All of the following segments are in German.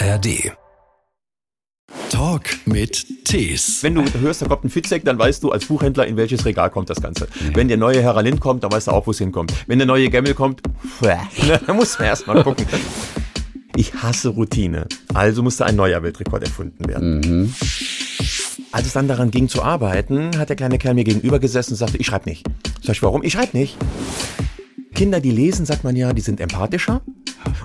ARD. Talk mit Tees. Wenn du hörst, da kommt ein Fitzek, dann weißt du als Buchhändler, in welches Regal kommt das Ganze. Wenn der neue Heralin kommt, dann weißt du auch, wo es hinkommt. Wenn der neue Gemmel kommt, da muss man erst mal gucken. Ich hasse Routine. Also musste ein neuer Weltrekord erfunden werden. Als es dann daran ging zu arbeiten, hat der kleine Kerl mir gegenüber gesessen und sagte, ich schreibe nicht. Sag ich, warum? Ich schreibe nicht. Kinder, die lesen, sagt man ja, die sind empathischer.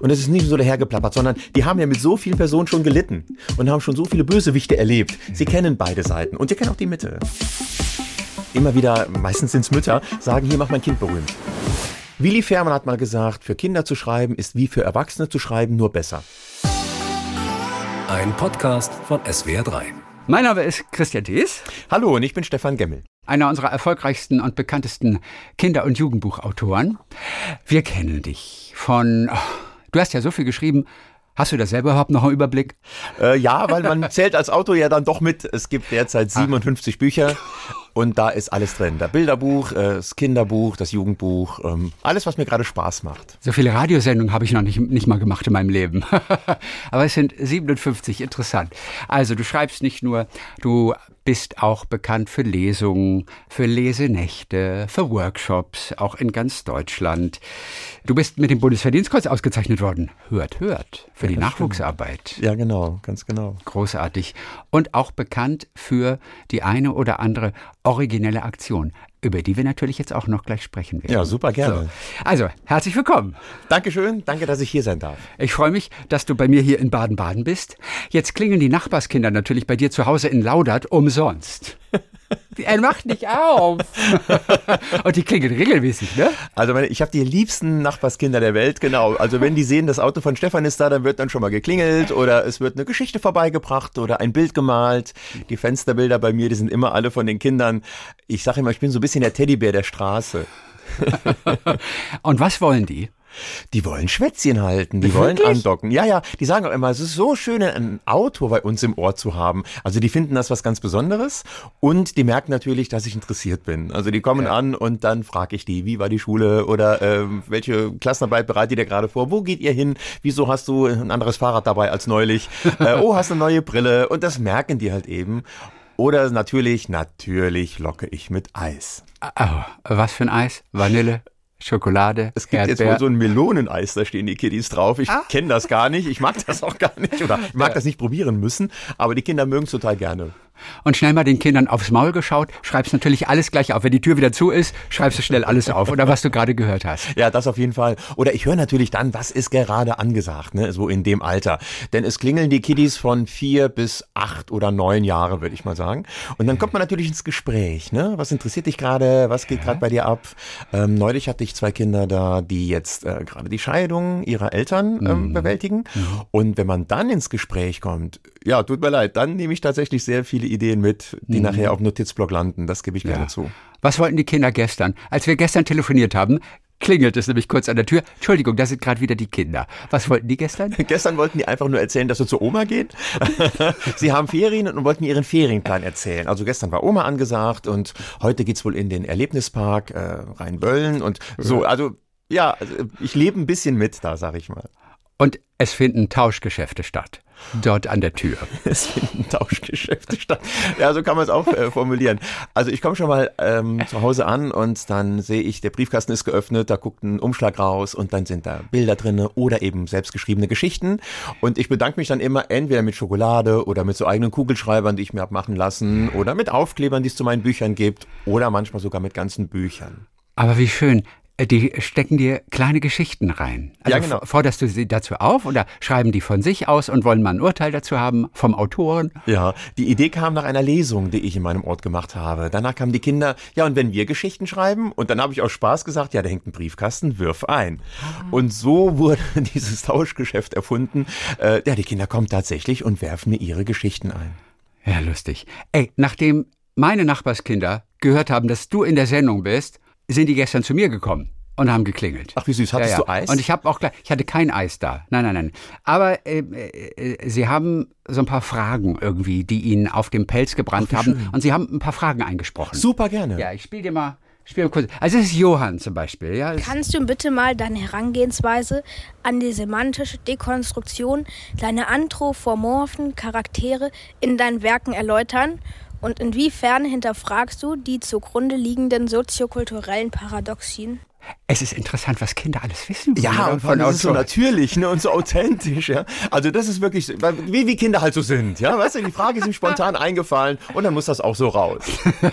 Und es ist nicht so dahergeplappert, sondern die haben ja mit so vielen Personen schon gelitten und haben schon so viele Bösewichte erlebt. Sie kennen beide Seiten und sie kennen auch die Mitte. Immer wieder, meistens sind es Mütter, sagen, hier mach mein Kind berühmt. Willi Fährmann hat mal gesagt, für Kinder zu schreiben ist wie für Erwachsene zu schreiben, nur besser. Ein Podcast von SWR3. Mein Name ist Christian Thees, Hallo, und ich bin Stefan Gemmel. Einer unserer erfolgreichsten und bekanntesten Kinder- und Jugendbuchautoren. Wir kennen dich von. oh, du hast ja so viel geschrieben. Hast du da selber überhaupt noch einen Überblick? Äh, ja, weil man zählt als Autor ja dann doch mit. Es gibt derzeit 57 Bücher und da ist alles drin. Das Bilderbuch, äh, das Kinderbuch, das Jugendbuch, ähm, alles, was mir gerade Spaß macht. So viele Radiosendungen habe ich noch nicht, nicht mal gemacht in meinem Leben. Aber es sind 57, interessant. Also du schreibst nicht nur, du bist auch bekannt für Lesungen, für Lesenächte, für Workshops, auch in ganz Deutschland. Du bist mit dem Bundesverdienstkreuz ausgezeichnet worden. Hört, hört. Für die Nachwuchsarbeit. Ja, genau, ganz genau. Großartig. Und auch bekannt für die eine oder andere originelle Aktion, über die wir natürlich jetzt auch noch gleich sprechen werden. Ja, super gerne. So. Also, herzlich willkommen. Dankeschön, danke, dass ich hier sein darf. Ich freue mich, dass du bei mir hier in Baden-Baden bist. Jetzt klingeln die Nachbarskinder natürlich bei dir zu Hause in Laudert umsonst. Er macht nicht auf. Und die klingeln regelmäßig, ne? Also meine, ich habe die liebsten Nachbarskinder der Welt, genau. Also wenn die sehen, das Auto von Stefan ist da, dann wird dann schon mal geklingelt oder es wird eine Geschichte vorbeigebracht oder ein Bild gemalt. Die Fensterbilder bei mir, die sind immer alle von den Kindern. Ich sage immer, ich bin so ein bisschen der Teddybär der Straße. Und was wollen die? Die wollen Schwätzchen halten, die wollen Wirklich? andocken. Ja, ja, die sagen auch immer, es ist so schön, ein Auto bei uns im Ohr zu haben. Also die finden das was ganz Besonderes und die merken natürlich, dass ich interessiert bin. Also die kommen an und dann frage ich die, wie war die Schule oder ähm, welche Klassenarbeit bereitet ihr gerade vor? Wo geht ihr hin? Wieso hast du ein anderes Fahrrad dabei als neulich? äh, oh, hast eine neue Brille? Und das merken die halt eben. Oder natürlich, natürlich locke ich mit Eis. Oh, was für ein Eis? Vanille? Schokolade? Es gibt jetzt Erdbeer? wohl so ein Meloneneis, da stehen die Kiddies drauf. Ich kenne das gar nicht, ich mag das auch gar nicht oder ich mag das nicht probieren müssen, aber die Kinder mögen es total gerne. Und schnell mal den Kindern aufs Maul geschaut, schreibst natürlich alles gleich auf. Wenn die Tür wieder zu ist, schreibst du schnell alles auf. Oder was du gerade gehört hast. Ja, das auf jeden Fall. Oder ich höre natürlich dann, was ist gerade angesagt, ne, so in dem Alter. Denn es klingeln die Kiddies von vier bis acht oder neun Jahre, würde ich mal sagen. Und dann kommt man natürlich ins Gespräch, ne? Was interessiert dich gerade? Was geht gerade bei dir ab? Ähm, neulich hatte ich zwei Kinder da, die jetzt äh, gerade die Scheidung ihrer Eltern ähm, bewältigen. Und wenn man dann ins Gespräch kommt, ja, tut mir leid, dann nehme ich tatsächlich sehr viele Ideen mit, die nachher auf dem Notizblock landen. Das gebe ich gerne zu. Was wollten die Kinder gestern? Als wir gestern telefoniert haben, klingelt es nämlich kurz an der Tür. Entschuldigung, da sind gerade wieder die Kinder. Was wollten die gestern? Gestern wollten die einfach nur erzählen, dass sie zur Oma gehen. sie haben Ferien und wollten ihren Ferienplan erzählen. Also gestern war Oma angesagt und heute geht's wohl in den Erlebnispark äh, Rheinböllen und so. Also ja, also ich lebe ein bisschen mit da, sag ich mal. Und es finden Tauschgeschäfte statt. Dort an der Tür. Es finden Tauschgeschäfte statt. Ja, so kann man es auch äh, formulieren. Also ich komme schon mal ähm, zu Hause an und dann sehe ich, der Briefkasten ist geöffnet, da guckt ein Umschlag raus und dann sind da Bilder drinne oder eben selbstgeschriebene Geschichten. Und ich bedanke mich dann immer entweder mit Schokolade oder mit so eigenen Kugelschreibern, die ich mir hab machen lassen oder mit Aufklebern, die es zu meinen Büchern gibt oder manchmal sogar mit ganzen Büchern. Aber wie schön. Äh, Die stecken dir kleine Geschichten rein. Also Ja, genau. Forderst du sie dazu auf oder schreiben die von sich aus und wollen mal ein Urteil dazu haben vom Autoren? Ja, die Idee kam nach einer Lesung, die ich in meinem Ort gemacht habe. Danach kamen die Kinder, ja, und wenn wir Geschichten schreiben, und dann habe ich aus Spaß gesagt, ja, da hängt ein Briefkasten, wirf ein. Und so wurde dieses Tauschgeschäft erfunden. Äh, ja, die Kinder kommen tatsächlich und werfen mir ihre Geschichten ein. Ja, lustig. Ey, nachdem meine Nachbarskinder gehört haben, dass du in der Sendung bist, sind die gestern zu mir gekommen und haben geklingelt. Ach, wie süß. Hattest du Eis? Und ich habe auch gleich, ich hatte kein Eis da. Nein, nein, nein. Aber äh, äh, sie haben so ein paar Fragen irgendwie, die ihnen auf dem Pelz gebrannt haben. Und sie haben ein paar Fragen eingesprochen. Super gerne. Ja, ich spiele dir mal Spiel kurz. Also es ist Johann zum Beispiel. Ja, Kannst du bitte mal deine Herangehensweise an die semantische Dekonstruktion deiner anthropomorphen Charaktere in deinen Werken erläutern? Und inwiefern hinterfragst du die zugrunde liegenden soziokulturellen Paradoxien? Es ist interessant, was Kinder alles wissen. Ja, und von ist so natürlich ne, und so authentisch. Ja? Also das ist wirklich, wie, wie Kinder halt so sind. Ja? Weißt du, die Frage ist ihm spontan eingefallen und dann muss das auch so raus.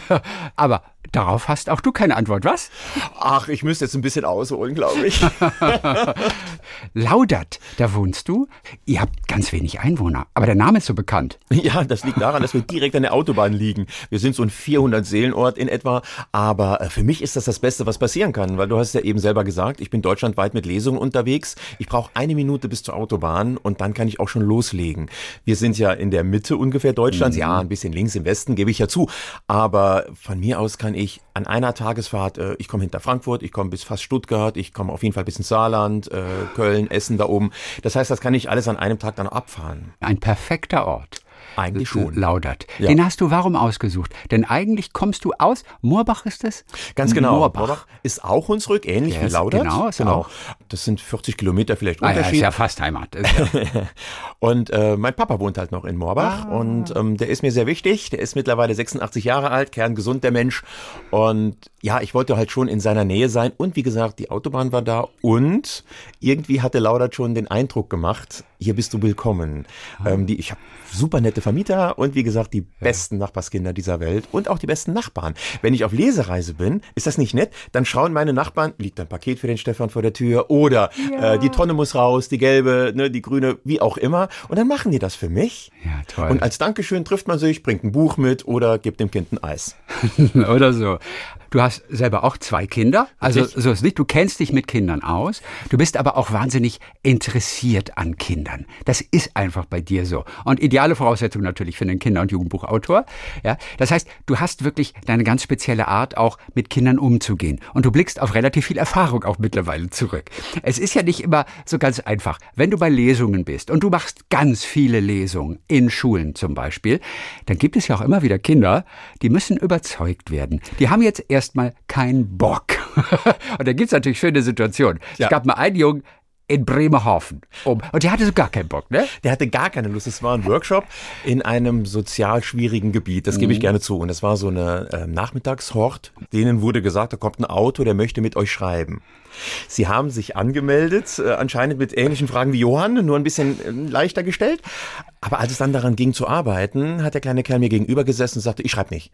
Aber darauf hast auch du keine Antwort, was? Ach, ich müsste jetzt ein bisschen ausholen, glaube ich. Laudert, da wohnst du. Ihr habt ganz wenig Einwohner, aber der Name ist so bekannt. Ja, das liegt daran, dass wir direkt an der Autobahn liegen. Wir sind so ein 400-Seelenort in etwa, aber äh, für mich ist das das Beste, was passieren kann, weil du hast ja eben selber gesagt, ich bin deutschlandweit mit Lesungen unterwegs. Ich brauche eine Minute bis zur Autobahn und dann kann ich auch schon loslegen. Wir sind ja in der Mitte ungefähr Deutschlands, mhm. ja, ein bisschen links im Westen, gebe ich ja zu. Aber von mir aus kann ich an einer Tagesfahrt, äh, ich komme hinter Frankfurt, ich komme bis fast Stuttgart, ich komme auf jeden Fall bis ins Saarland, äh, Köln, Essen da oben. Das heißt, das kann ich alles an einem Tag dann abfahren. Ein perfekter Ort. Eigentlich schon. Laudert. Ja. Den hast du warum ausgesucht? Denn eigentlich kommst du aus, Moorbach ist es? Ganz genau. Moorbach, Moorbach ist auch Hunsrück, ähnlich yes, wie Laudert. Genau, ist genau. Auch. Das sind 40 Kilometer vielleicht ah, Unterschied. Ja, ist ja fast Heimat. und äh, mein Papa wohnt halt noch in Moorbach ah. und ähm, der ist mir sehr wichtig. Der ist mittlerweile 86 Jahre alt, kerngesund der Mensch. Und ja, ich wollte halt schon in seiner Nähe sein. Und wie gesagt, die Autobahn war da und irgendwie hatte Laudert schon den Eindruck gemacht, hier bist du willkommen. Ah. Ähm, die, ich habe super nette Vermieter und wie gesagt die besten. Nachbarskinder dieser Welt und auch die besten Nachbarn. Wenn ich auf Lesereise bin, ist das nicht nett? Dann schauen meine Nachbarn, liegt ein Paket für den Stefan vor der Tür oder ja. äh, die Tonne muss raus, die gelbe, ne, die grüne, wie auch immer. Und dann machen die das für mich. Ja, toll. Und als Dankeschön trifft man sich, bringt ein Buch mit oder gibt dem Kind ein Eis. oder so. Du hast selber auch zwei Kinder, also so ist nicht. Du kennst dich mit Kindern aus. Du bist aber auch wahnsinnig interessiert an Kindern. Das ist einfach bei dir so. Und ideale Voraussetzung natürlich für einen Kinder- und Jugendbuchautor. Ja, das heißt, du hast wirklich deine ganz spezielle Art, auch mit Kindern umzugehen. Und du blickst auf relativ viel Erfahrung auch mittlerweile zurück. Es ist ja nicht immer so ganz einfach. Wenn du bei Lesungen bist und du machst ganz viele Lesungen in Schulen zum Beispiel, dann gibt es ja auch immer wieder Kinder, die müssen überzeugt werden. Die haben jetzt erst erstmal keinen Bock. und da gibt es natürlich schöne Situationen. Ja. Es gab mal einen Jungen, in Bremerhaven. Um. Und der hatte so gar keinen Bock, ne? Der hatte gar keine Lust. Es war ein Workshop in einem sozial schwierigen Gebiet. Das gebe ich mhm. gerne zu. Und das war so eine äh, Nachmittagshort. Denen wurde gesagt, da kommt ein Autor, der möchte mit euch schreiben. Sie haben sich angemeldet, äh, anscheinend mit ähnlichen Fragen wie Johann, nur ein bisschen äh, leichter gestellt. Aber als es dann daran ging zu arbeiten, hat der kleine Kerl mir gegenüber gesessen und sagte, ich schreibe nicht.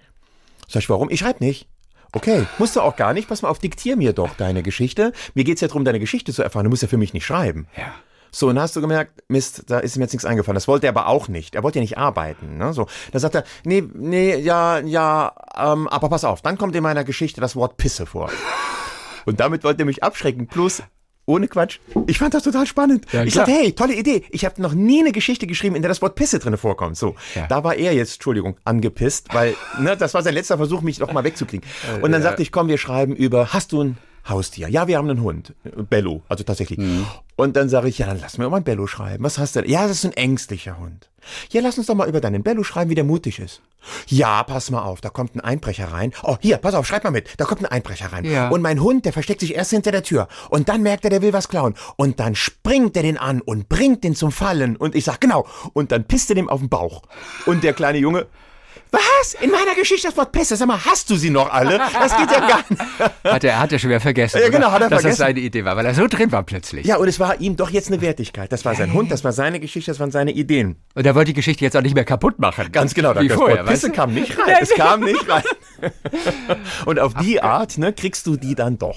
Sag ich, warum? Ich schreibe nicht. Okay, musst du auch gar nicht. Pass mal auf, diktier mir doch deine Geschichte. Mir geht's ja darum, deine Geschichte zu erfahren. Du musst ja für mich nicht schreiben. Ja. So, und dann hast du gemerkt, Mist, da ist ihm jetzt nichts eingefallen. Das wollte er aber auch nicht. Er wollte ja nicht arbeiten. Ne? So, da sagt er, nee, nee, ja, ja, ähm, aber pass auf, dann kommt in meiner Geschichte das Wort Pisse vor. Und damit wollte er mich abschrecken. Plus, ohne Quatsch. Ich fand das total spannend. Ja, ich sagte, hey, tolle Idee. Ich habe noch nie eine Geschichte geschrieben, in der das Wort Pisse drinne vorkommt. So, ja. da war er jetzt, Entschuldigung, angepisst, weil ne, das war sein letzter Versuch, mich noch mal wegzukriegen. Und dann ja. sagte ich, komm, wir schreiben über, hast du ein Haustier. Ja, wir haben einen Hund. Bello, also tatsächlich. Mhm. Und dann sage ich, ja, dann lass mir mal ein Bello schreiben. Was hast du denn? Ja, das ist ein ängstlicher Hund. Ja, lass uns doch mal über deinen Bello schreiben, wie der mutig ist. Ja, pass mal auf, da kommt ein Einbrecher rein. Oh, hier, pass auf, schreib mal mit. Da kommt ein Einbrecher rein. Ja. Und mein Hund, der versteckt sich erst hinter der Tür. Und dann merkt er, der will was klauen. Und dann springt er den an und bringt den zum Fallen. Und ich sag, genau. Und dann pisst er dem auf den Bauch. Und der kleine Junge, was? In meiner Geschichte das Wort Pisse? Sag mal, hast du sie noch alle? Das geht ja gar nicht. Hat er, hat er schon wieder vergessen. Ja, genau, hat er dass vergessen. das seine Idee war, weil er so drin war plötzlich. Ja, und es war ihm doch jetzt eine Wertigkeit. Das war sein Hund, das war seine Geschichte, das waren seine Ideen. Und er wollte die Geschichte jetzt auch nicht mehr kaputt machen. Ganz genau. Wie das vorher, Wort Pisse kam nicht rein. Es kam nicht rein. und auf die Art ne, kriegst du die dann doch.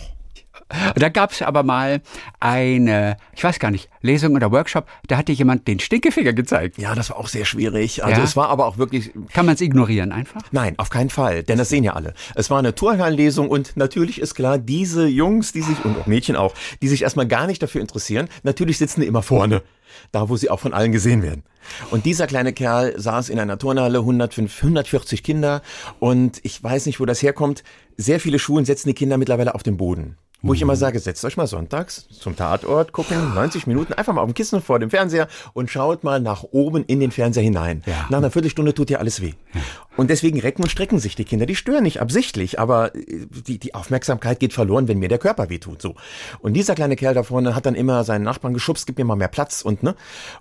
Und da gab es aber mal eine, ich weiß gar nicht, Lesung oder Workshop, da hatte jemand den Stinkefinger gezeigt. Ja, das war auch sehr schwierig. Also ja? es war aber auch wirklich. Kann man es ignorieren einfach? Nein, auf keinen Fall, denn das sehen ja alle. Es war eine Turnhallenlesung und natürlich ist klar, diese Jungs, die sich, und auch Mädchen auch, die sich erstmal gar nicht dafür interessieren, natürlich sitzen die immer vorne. Da, wo sie auch von allen gesehen werden. Und dieser kleine Kerl saß in einer Turnhalle, 105, 140 Kinder. Und ich weiß nicht, wo das herkommt. Sehr viele Schulen setzen die Kinder mittlerweile auf den Boden. Wo ich immer mhm. sage, setzt euch mal sonntags zum Tatort, gucken, 90 Minuten, einfach mal auf dem Kissen vor dem Fernseher und schaut mal nach oben in den Fernseher hinein. Ja. Nach einer Viertelstunde tut dir alles weh. Ja. Und deswegen recken und strecken sich die Kinder. Die stören nicht absichtlich, aber äh, die, die Aufmerksamkeit geht verloren, wenn mir der Körper wehtut. So. Und dieser kleine Kerl da vorne hat dann immer seinen Nachbarn geschubst, gib mir mal mehr Platz und ne.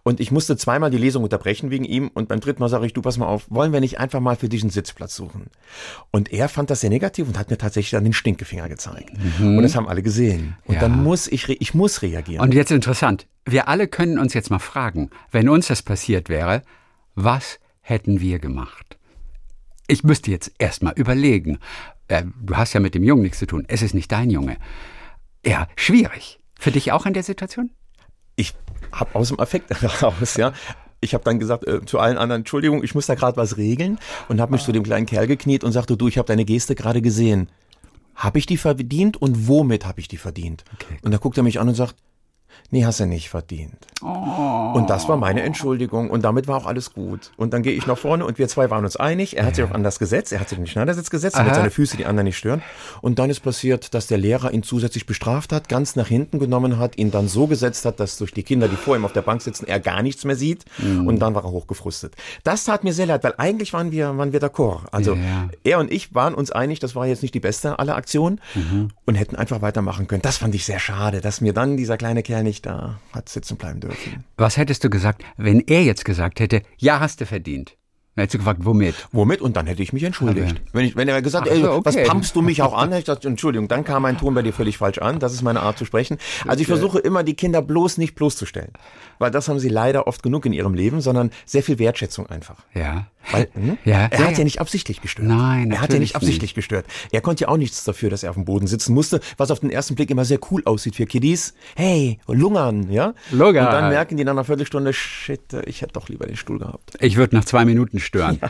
Und ich musste zweimal die Lesung unterbrechen wegen ihm. Und beim dritten Mal sage ich, du pass mal auf, wollen wir nicht einfach mal für dich einen Sitzplatz suchen? Und er fand das sehr negativ und hat mir tatsächlich dann den Stinkefinger gezeigt. Und das haben alle gesehen. Und Ja. dann muss ich, ich muss reagieren. Und jetzt interessant. Wir alle können uns jetzt mal fragen, wenn uns das passiert wäre, was hätten wir gemacht? Ich müsste jetzt erst mal überlegen. Äh, du hast ja mit dem Jungen nichts zu tun. Es ist nicht dein Junge. Ja, schwierig. Für dich auch in der Situation? ich habe aus dem Affekt heraus, ja. Ich habe dann gesagt äh, zu allen anderen, Entschuldigung, ich muss da gerade was regeln und habe mich zu dem kleinen Kerl gekniet und sagte, du, ich habe deine Geste gerade gesehen. Habe ich die verdient und womit habe ich die verdient? Okay. Und da guckt er mich an und sagt, nee, hast du nicht verdient. Und das war meine Entschuldigung und damit war auch alles gut. Und dann gehe ich nach vorne und wir zwei waren uns einig. Er hat sich auch an das gesetzt, er hat sich in den Schneidersitz gesetzt, damit Aha. seine Füße die anderen nicht stören. Und dann ist passiert, dass der Lehrer ihn zusätzlich bestraft hat, ganz nach hinten genommen hat, ihn dann so gesetzt hat, dass durch die Kinder, die vor ihm auf der Bank sitzen, er gar nichts mehr sieht. Und dann war er hochgefrustet. Das tat mir sehr leid, weil eigentlich waren wir, waren wir d'accord. Also Ja. er und ich waren uns einig, das war jetzt nicht die beste aller Aktionen und hätten einfach weitermachen können. Das fand ich sehr schade, dass mir dann dieser kleine Kerl nicht da hat sitzen bleiben dürfen. Was hättest du gesagt, wenn er jetzt gesagt hätte, ja, hast du verdient? Dann hättest du gefragt, womit? Womit? Und dann hätte ich mich entschuldigt. Okay. Wenn, ich, wenn er gesagt ey, so, okay. was pumpst du mich auch an? Hätte ich gesagt, Entschuldigung, dann kam mein Ton bei dir völlig falsch an. Das ist meine Art zu sprechen. Also ich versuche immer, die Kinder bloß nicht bloßzustellen. Weil das haben sie leider oft genug in ihrem Leben, sondern sehr viel Wertschätzung einfach. Ja. Weil, hm? Ja, er ja, hat ja. ja nicht absichtlich gestört. Nein, Er hat ja nicht absichtlich gestört. Er konnte ja auch nichts dafür, dass er auf dem Boden sitzen musste, was auf den ersten Blick immer sehr cool aussieht für Kiddies. Hey, lungern, ja? Lungern. Und dann merken die nach einer Viertelstunde, shit, ich hätte doch lieber den Stuhl gehabt. Ich würde nach zwei Minuten stören.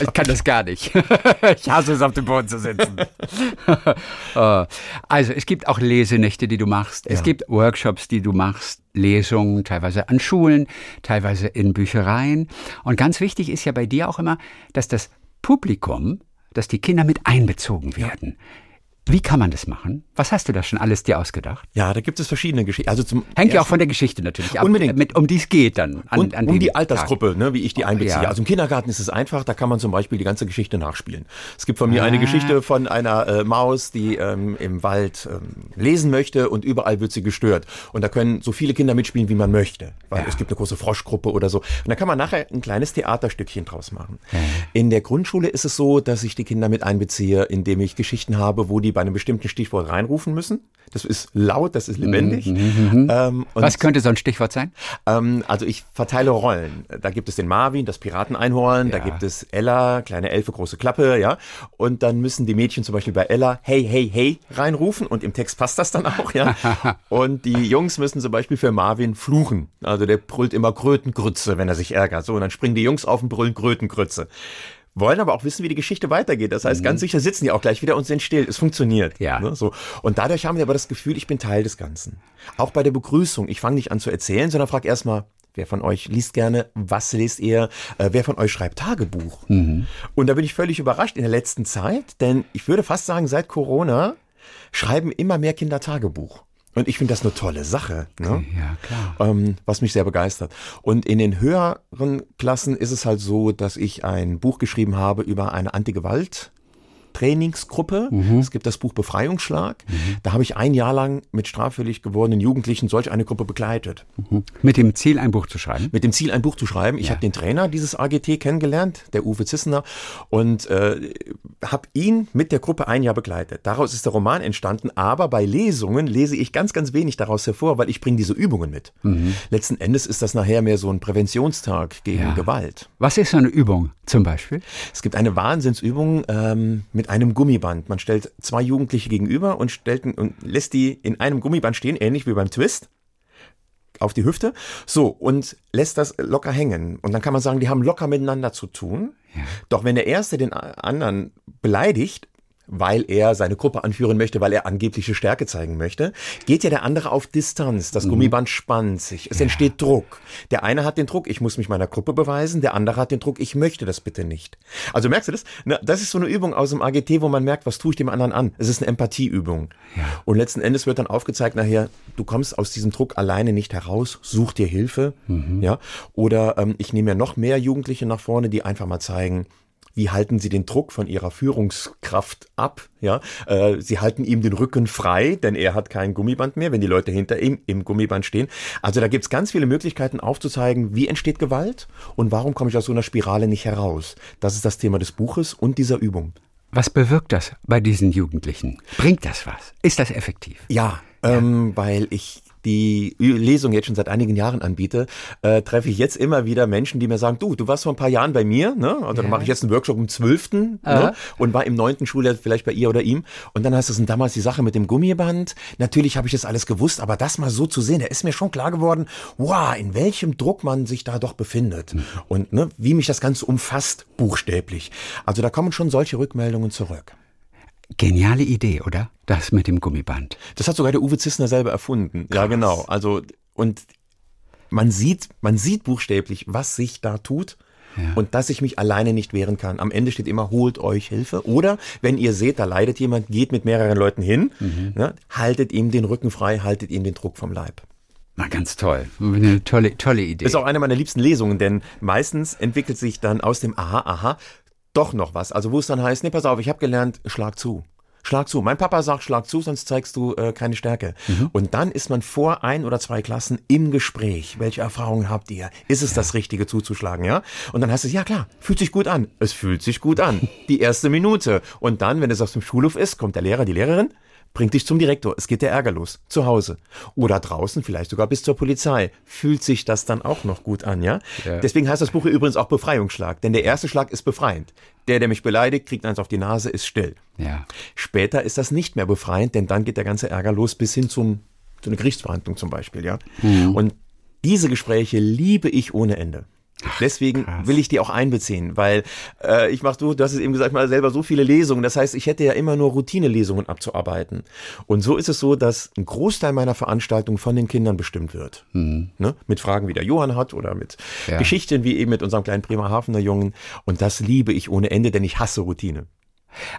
Ich kann das gar nicht. ich hasse es, auf dem Boden zu sitzen. Äh, also, es gibt auch Lesenächte, die du machst. Es Ja. gibt Workshops, die du machst. Lesungen, teilweise an Schulen, teilweise in Büchereien. Und ganz wichtig ist ja bei dir auch immer, dass das Publikum, dass die Kinder mit einbezogen werden. Wie kann man das machen? Was hast du da schon alles dir ausgedacht? Ja, da gibt es verschiedene Geschichten. Also zum Hängt ja auch von der Geschichte natürlich ab, Unbedingt. Mit, um die es geht dann. An, und an um die. Altersgruppe, ne, wie ich die einbeziehe. Ja. Also im Kindergarten ist es einfach, da kann man zum Beispiel die ganze Geschichte nachspielen. Es gibt von mir Ah. eine Geschichte von einer äh, Maus, die ähm, im Wald ähm, lesen möchte und überall wird sie gestört. Und da können so viele Kinder mitspielen, wie man möchte. Weil Ja. es gibt eine große Froschgruppe oder so. Und da kann man nachher ein kleines Theaterstückchen draus machen. In der Grundschule ist es so, dass ich die Kinder mit einbeziehe, indem ich Geschichten habe, wo die bei einem bestimmten Stichwort reinrufen müssen. Das ist laut, das ist lebendig. Ähm, und Was könnte so ein Stichwort sein? ähm, also ich verteile Rollen. Da gibt es den Marvin, das Pirateneinhorn, da Ja. gibt es Ella, kleine Elfe, große Klappe, ja. Und dann müssen die Mädchen zum Beispiel bei Ella hey, hey, hey reinrufen und im Text passt das dann auch, ja. und die Jungs müssen zum Beispiel für Marvin fluchen. Also der brüllt immer Krötengrütze, wenn er sich ärgert. So, und dann springen die Jungs auf und brüllen Krötengrütze. Wollen aber auch wissen, wie die Geschichte weitergeht. Das heißt, ganz sicher sitzen die auch gleich wieder und sind still. Es funktioniert. Ja. Ne? So. Und dadurch haben wir aber das Gefühl, ich bin Teil des Ganzen. Auch bei der Begrüßung. Ich fange nicht an zu erzählen, sondern frage erstmal, wer von euch liest gerne, was lest ihr, äh, wer von euch schreibt Tagebuch? Und da bin ich völlig überrascht in der letzten Zeit, denn ich würde fast sagen, seit Corona schreiben immer mehr Kinder Tagebuch. Und ich finde das eine tolle Sache, ne? Ja, klar. ähm, was mich sehr begeistert. Und in den höheren Klassen ist es halt so, dass ich ein Buch geschrieben habe über eine Antigewalt. Trainingsgruppe. Es gibt das Buch Befreiungsschlag. Da habe ich ein Jahr lang mit straffällig gewordenen Jugendlichen solch eine Gruppe begleitet. Mit dem Ziel, ein Buch zu schreiben. Mit dem Ziel, ein Buch zu schreiben. Ich Ja. habe den Trainer dieses AGT kennengelernt, der Uwe Zissner, und äh, habe ihn mit der Gruppe ein Jahr begleitet. Daraus ist der Roman entstanden, aber bei Lesungen lese ich ganz, ganz wenig daraus hervor, weil ich bringe diese Übungen mit. Letzten Endes ist das nachher mehr so ein Präventionstag gegen Ja. Gewalt. Was ist so eine Übung zum Beispiel? Es gibt eine Wahnsinnsübung ähm, mit einem Gummiband. Man stellt zwei Jugendliche gegenüber und, stellt, und lässt die in einem Gummiband stehen, ähnlich wie beim Twist auf die Hüfte. So, und lässt das locker hängen. Und dann kann man sagen, die haben locker miteinander zu tun. Doch wenn der Erste den anderen beleidigt, weil er seine Gruppe anführen möchte, weil er angebliche Stärke zeigen möchte, geht ja der andere auf Distanz. Das Gummiband spannt sich. Es entsteht Druck. Der eine hat den Druck, ich muss mich meiner Gruppe beweisen. Der andere hat den Druck, ich möchte das bitte nicht. Also merkst du das? Na, das ist so eine Übung aus dem AGT, wo man merkt, was tue ich dem anderen an. Es ist eine Empathieübung. Und letzten Endes wird dann aufgezeigt nachher, du kommst aus diesem Druck alleine nicht heraus, such dir Hilfe. Ja. Oder ähm, ich nehme ja noch mehr Jugendliche nach vorne, die einfach mal zeigen, wie halten sie den Druck von ihrer Führungskraft ab, ja, äh, sie halten ihm den Rücken frei, denn er hat kein Gummiband mehr, wenn die Leute hinter ihm im Gummiband stehen. Also da gibt's ganz viele Möglichkeiten aufzuzeigen, wie entsteht Gewalt und warum komme ich aus so einer Spirale nicht heraus. Das ist das Thema des Buches und dieser Übung. Was bewirkt das bei diesen Jugendlichen? Bringt das was? Ist das effektiv? Ja, ähm, weil ich die Lesung jetzt schon seit einigen Jahren anbiete, äh, treffe ich jetzt immer wieder Menschen, die mir sagen, du, du warst vor ein paar Jahren bei mir, ne? Also ja. dann mache ich jetzt einen Workshop im zwölften ne? und war im neunten Schuljahr vielleicht bei ihr oder ihm. Und dann heißt es, und damals die Sache mit dem Gummiband. Natürlich habe ich das alles gewusst, aber das mal so zu sehen, da ist mir schon klar geworden, wow, in welchem Druck man sich da doch befindet. Mhm. Und ne, wie mich das Ganze umfasst, buchstäblich. Also da kommen schon solche Rückmeldungen zurück. Geniale Idee, oder? Das mit dem Gummiband. Das hat sogar der Uwe Zissner selber erfunden. Krass. Ja, genau. Also, und man sieht, man sieht buchstäblich, was sich da tut. Ja. Und dass ich mich alleine nicht wehren kann. Am Ende steht immer, holt euch Hilfe. Oder wenn ihr seht, da leidet jemand, geht mit mehreren Leuten hin, mhm. ne, haltet ihm den Rücken frei, haltet ihm den Druck vom Leib. Na, ganz toll. Eine tolle, tolle Idee. Ist auch eine meiner liebsten Lesungen, denn meistens entwickelt sich dann aus dem Aha, aha, doch noch was. Also wo es dann heißt, nee, pass auf, ich habe gelernt, schlag zu. Schlag zu. Mein Papa sagt, schlag zu, sonst zeigst du äh, keine Stärke. Mhm. Und dann ist man vor ein oder zwei Klassen im Gespräch. Welche Erfahrungen habt ihr? Ist es ja. das Richtige zuzuschlagen, ja? Und dann heißt es, ja klar, fühlt sich gut an. Es fühlt sich gut an. Die erste Minute. Und dann, wenn es auf dem Schulhof ist, kommt der Lehrer, die Lehrerin bringt dich zum Direktor. Es geht der Ärger los. Zu Hause. Oder draußen, vielleicht sogar bis zur Polizei. Fühlt sich das dann auch noch gut an, ja? ja. Deswegen heißt das Buch übrigens auch Befreiungsschlag. Denn der erste Schlag ist befreiend. Der, der mich beleidigt, kriegt eins auf die Nase, ist still. Ja. Später ist das nicht mehr befreiend, denn dann geht der ganze Ärger los bis hin zum, zu einer Gerichtsverhandlung zum Beispiel, ja? Mhm. Und diese Gespräche liebe ich ohne Ende. Deswegen Krass. will ich die auch einbeziehen, weil äh, ich mach du, du hast es eben gesagt, mal selber so viele Lesungen. Das heißt, ich hätte ja immer nur Routinelesungen abzuarbeiten. Und so ist es so, dass ein Großteil meiner Veranstaltung von den Kindern bestimmt wird. Mhm. Ne? Mit Fragen, wie der Johann hat oder mit ja. Geschichten wie eben mit unserem kleinen Bremerhavener Jungen. Und das liebe ich ohne Ende, denn ich hasse Routine.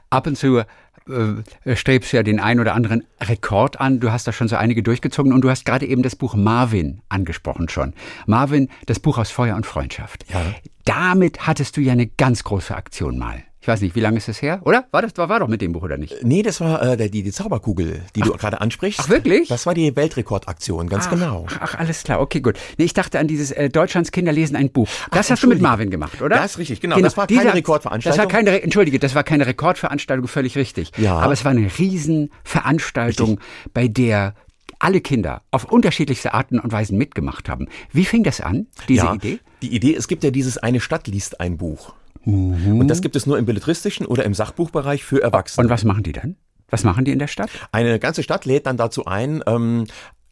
Ab und zu äh, strebst ja den ein oder anderen Rekord an. Du hast da schon so einige durchgezogen und du hast gerade eben das Buch Marvin angesprochen schon. Marvin, das Buch aus Feuer und Freundschaft. Ja. Damit hattest du ja eine ganz große Aktion mal. Ich weiß nicht, wie lange ist das her? Oder? War das war, war doch mit dem Buch, oder nicht? Nee, das war äh, die, die Zauberkugel, die ach, du gerade ansprichst. Ach, wirklich? Das war die Weltrekordaktion, ganz ach, genau. Ach, alles klar. Okay, gut. Nee, ich dachte an dieses äh, Deutschlands Kinder lesen ein Buch. Das ach, hast du mit Marvin gemacht, oder? Das ist richtig, genau. genau. Das war keine Dieser, Rekordveranstaltung. Das war keine, Entschuldige, das war keine Rekordveranstaltung, völlig richtig. Ja. Aber es war eine Riesenveranstaltung, richtig. bei der alle Kinder auf unterschiedlichste Arten und Weisen mitgemacht haben. Wie fing das an, diese ja, Idee? Die Idee, es gibt ja dieses Eine Stadt liest ein Buch. Mhm. Und das gibt es nur im belletristischen oder im Sachbuchbereich für Erwachsene. Und was machen die dann? Was machen die in der Stadt? Eine ganze Stadt lädt dann dazu ein, ähm,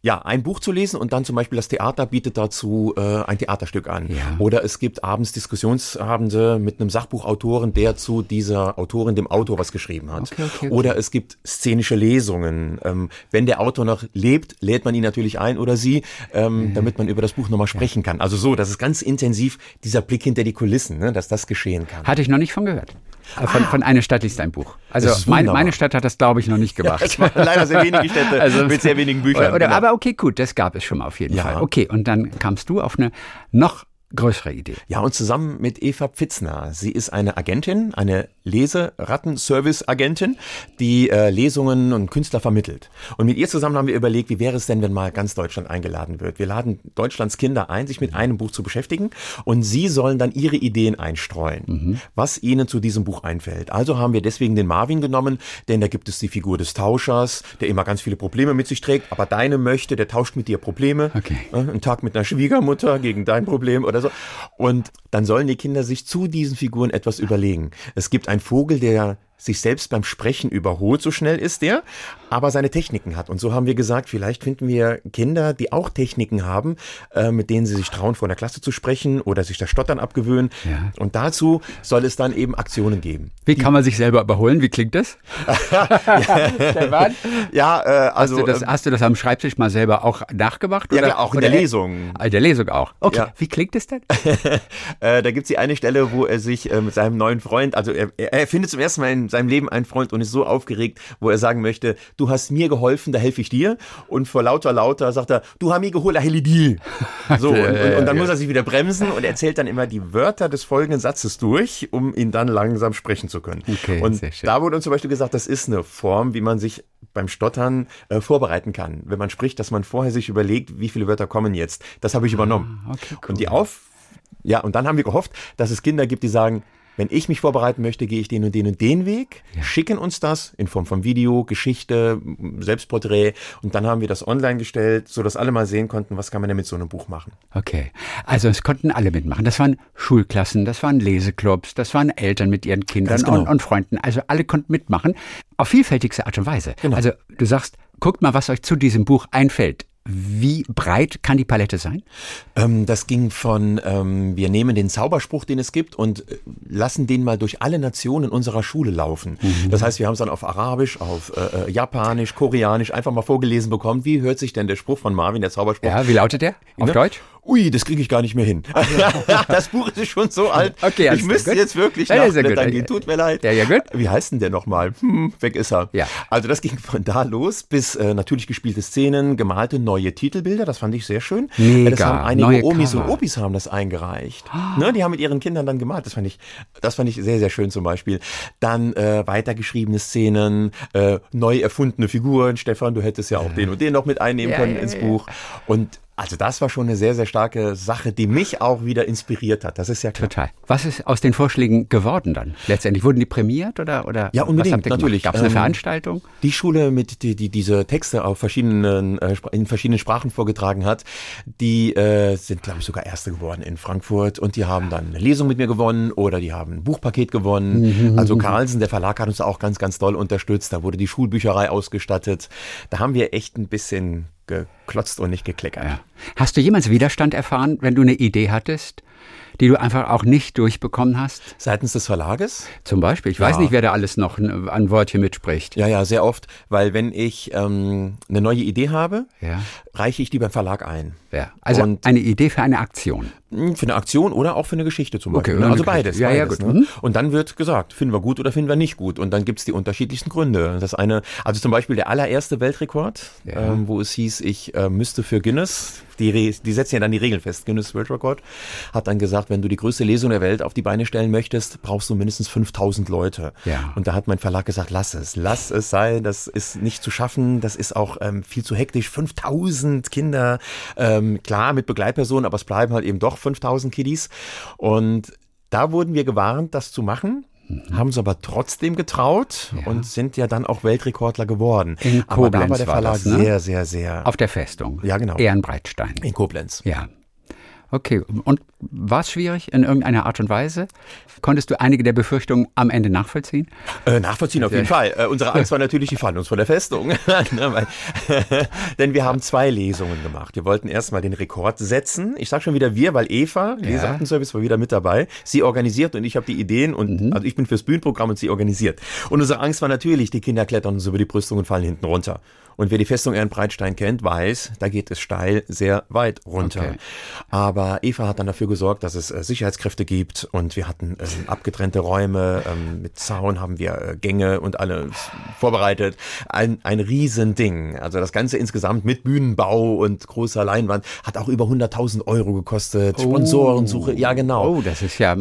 ja, ein Buch zu lesen und dann zum Beispiel das Theater bietet dazu äh, ein Theaterstück an. Ja. Oder es gibt abends Diskussionsabende mit einem Sachbuchautoren, der zu dieser Autorin, dem Autor, was geschrieben hat. Okay, okay, okay. Oder es gibt szenische Lesungen. Ähm, wenn der Autor noch lebt, lädt man ihn natürlich ein oder sie, ähm, mhm. damit man über das Buch nochmal sprechen ja. kann. Also so, das ist ganz intensiv dieser Blick hinter die Kulissen, ne, dass das geschehen kann. Hatte ich noch nicht von gehört. Äh, von, ah. von einer Stadt liest ein Buch. Also mein, meine Stadt hat das, glaube ich, noch nicht gemacht. Ja, leider sehr wenige Städte also, mit sehr wenigen Büchern. Oder, genau. Aber okay, gut, das gab es schon mal auf jeden ja. Fall. Okay, und dann kamst du auf eine noch größere Idee. Ja, und zusammen mit Eva Pfitzner. Sie ist eine Agentin, eine Leserattenservice-Agentin, die äh, Lesungen und Künstler vermittelt. Und mit ihr zusammen haben wir überlegt, wie wäre es denn, wenn mal ganz Deutschland eingeladen wird. Wir laden Deutschlands Kinder ein, sich mit einem Buch zu beschäftigen und sie sollen dann ihre Ideen einstreuen, mhm. was ihnen zu diesem Buch einfällt. Also haben wir deswegen den Marvin genommen, denn da gibt es die Figur des Tauschers, der immer ganz viele Probleme mit sich trägt, aber deine möchte, der tauscht mit dir Probleme. Okay. Äh, einen Tag mit einer Schwiegermutter gegen dein Problem oder so. Und dann sollen die Kinder sich zu diesen Figuren etwas überlegen. Es gibt einen Vogel, der sich selbst beim Sprechen überholt, so schnell ist der, aber seine Techniken hat. Und so haben wir gesagt, vielleicht finden wir Kinder, die auch Techniken haben, äh, mit denen sie sich trauen, vor der Klasse zu sprechen oder sich das Stottern abgewöhnen. Ja. Und dazu soll es dann eben Aktionen geben. Wie kann man sich selber überholen? Wie klingt das? ja, ja äh, also. Hast du, das, ähm, hast du das am Schreibtisch mal selber auch nachgemacht? Ja, oder, auch in der Lesung. In der Lesung auch. Okay. Ja. Wie klingt es denn? äh, da gibt es die eine Stelle, wo er sich äh, mit seinem neuen Freund, also er, er findet zum ersten Mal in in seinem Leben einen Freund und ist so aufgeregt, wo er sagen möchte, du hast mir geholfen, da helfe ich dir. Und vor lauter, lauter sagt er, du hast mir geholt, da helfe ich dir. So, und, und, und dann muss er sich wieder bremsen und erzählt dann immer die Wörter des folgenden Satzes durch, um ihn dann langsam sprechen zu können. Okay, und sehr schön. da wurde uns zum Beispiel gesagt, das ist eine Form, wie man sich beim Stottern äh, vorbereiten kann. Wenn man spricht, dass man vorher sich überlegt, wie viele Wörter kommen jetzt. Das habe ich übernommen. Ah, okay, cool. Und die Auf, ja, und dann haben wir gehofft, dass es Kinder gibt, die sagen, wenn ich mich vorbereiten möchte, gehe ich den und den und den Weg, schicken uns das in Form von Video, Geschichte, Selbstporträt und dann haben wir das online gestellt, so dass alle mal sehen konnten, was kann man denn mit so einem Buch machen. Okay, also es konnten alle mitmachen. Das waren Schulklassen, das waren Leseclubs, das waren Eltern mit ihren Kindern genau. und, und Freunden. Also alle konnten mitmachen, auf vielfältigste Art und Weise. Genau. Also du sagst, guckt mal, was euch zu diesem Buch einfällt. Wie breit kann die Palette sein? Ähm, das ging von, ähm, wir nehmen den Zauberspruch, den es gibt, und äh, lassen den mal durch alle Nationen unserer Schule laufen. Das heißt, wir haben es dann auf Arabisch, auf äh, äh, Japanisch, Koreanisch einfach mal vorgelesen bekommen. Wie hört sich denn der Spruch von Marvin, der Zauberspruch? Ja, wie lautet der? Auf Ne? Deutsch? Ui, das kriege ich gar nicht mehr hin. das Buch ist schon so alt. Okay, ich müsste gut. jetzt wirklich Ja, nachblättern gehen. Tut mir leid. Ja, ja, gut. Wie heißt denn der nochmal? Hm, weg ist er. Ja. Also das ging von da los bis äh, natürlich gespielte Szenen, gemalte neue Titelbilder. Das fand ich sehr schön. Mega. Das haben einige Neue Omis Cover. und Opis haben das eingereicht. Ne, die haben mit ihren Kindern dann gemalt. Das fand ich, das fand ich sehr, sehr schön zum Beispiel. Dann äh, weitergeschriebene Szenen, äh, neu erfundene Figuren. Stefan, du hättest ja auch den und den noch mit einnehmen Ja, können ja, ins ja. Buch. Und also das war schon eine sehr, sehr starke Sache, die mich auch wieder inspiriert hat. Das ist ja klar. Total. Was ist aus den Vorschlägen geworden dann? Letztendlich wurden die prämiert oder oder Ja, unbedingt, natürlich. Gab es eine Ähm, Veranstaltung? Die Schule, mit die, die diese Texte auf verschiedenen äh, in verschiedenen Sprachen vorgetragen hat, die äh, sind, glaube ich, sogar Erste geworden in Frankfurt und die haben dann eine Lesung mit mir gewonnen oder die haben ein Buchpaket gewonnen. Also Carlsen, der Verlag, hat uns auch ganz, ganz doll unterstützt. Da wurde die Schulbücherei ausgestattet. Da haben wir echt ein bisschen geklotzt und nicht gekleckert. Ja. Hast du jemals Widerstand erfahren, wenn du eine Idee hattest, die du einfach auch nicht durchbekommen hast? Seitens des Verlages? Zum Beispiel, ich weiß Ja. nicht, wer da alles noch ein, ein Wörtchen mitspricht. Ja, ja, sehr oft, weil wenn ich ähm, eine neue Idee habe, Ja. reiche ich die beim Verlag ein. Ja. Also Und- eine Idee für eine Aktion. Für eine Aktion oder auch für eine Geschichte zum Okay, Beispiel. oder also eine beides. Geschichte. Ja, ja, beides gut. ne? Mhm. Und dann wird gesagt, finden wir gut oder finden wir nicht gut. Und dann gibt's die unterschiedlichsten Gründe. Das eine, also zum Beispiel der allererste Weltrekord, Ja. ähm, wo es hieß, ich äh, müsste für Guinness, die, die setzen ja dann die Regeln fest, Guinness World Record, hat dann gesagt, wenn du die größte Lesung der Welt auf die Beine stellen möchtest, brauchst du mindestens 5000 Leute. Ja. Und da hat mein Verlag gesagt, lass es, lass es sein, das ist nicht zu schaffen, das ist auch ähm, viel zu hektisch. 5000 Kinder, ähm, klar mit Begleitpersonen, aber es bleiben halt eben doch 5000 Kiddies. Und da wurden wir gewarnt, das zu machen. Haben es aber trotzdem getraut Mhm. Ja. und sind ja dann auch Weltrekordler geworden. In aber da war Koblenz der war Verlag das, ne? sehr, sehr, sehr Auf der Festung. Ja, genau. Ehrenbreitstein. in Koblenz. Ja. Okay, und war es schwierig in irgendeiner Art und Weise? Konntest du einige der Befürchtungen am Ende nachvollziehen? Äh, nachvollziehen auf jeden Fall. Äh, unsere Angst war natürlich, die fallen uns von der Festung. Ne, denn wir haben zwei Lesungen gemacht. Wir wollten erstmal den Rekord setzen. Ich sage schon wieder wir, weil Eva, Leseaktenservice, war wieder mit dabei. Sie organisiert und ich habe die Ideen und also ich bin fürs Bühnenprogramm und sie organisiert. Und unsere Angst war natürlich, die Kinder klettern uns über die Brüstung und fallen hinten runter. Und wer die Festung Ehrenbreitstein kennt, weiß, da geht es steil sehr weit runter. Okay. Aber Eva hat dann dafür gesorgt, dass es äh, Sicherheitskräfte gibt und wir hatten ähm, abgetrennte Räume, ähm, mit Zaun haben wir äh, Gänge und alles vorbereitet. Ein, ein Riesending. Also das Ganze insgesamt mit Bühnenbau und großer Leinwand hat auch über 100.000 Euro gekostet. Sponsorensuche, ja genau. Oh, das ist ja,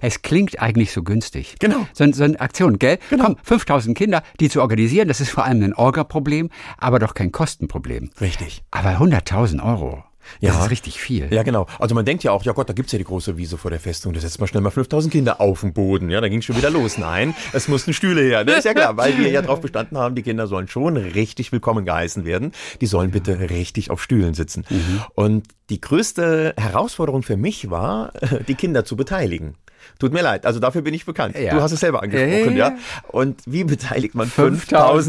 es klingt eigentlich so günstig. Genau. So, so eine Aktion, gell? Komm, 5000 Kinder, die zu organisieren, das ist vor allem ein Orga-Problem, aber doch kein Kostenproblem. Richtig. Aber 100.000 Euro, das Ja. ist richtig viel. Ja, genau. Also man denkt ja auch, ja Gott, da gibt's ja die große Wiese vor der Festung. Da setzt man schnell mal 5000 Kinder auf den Boden. Ja, da ging schon wieder los. Nein, es mussten Stühle her. Das ist ja klar, weil wir ja darauf bestanden haben, die Kinder sollen schon richtig willkommen geheißen werden. Die sollen bitte richtig auf Stühlen sitzen. Und die größte Herausforderung für mich war, die Kinder zu beteiligen. Tut mir leid, also dafür bin ich bekannt. Ja. Du hast es selber angesprochen, Ja. ja. Und wie beteiligt man 5000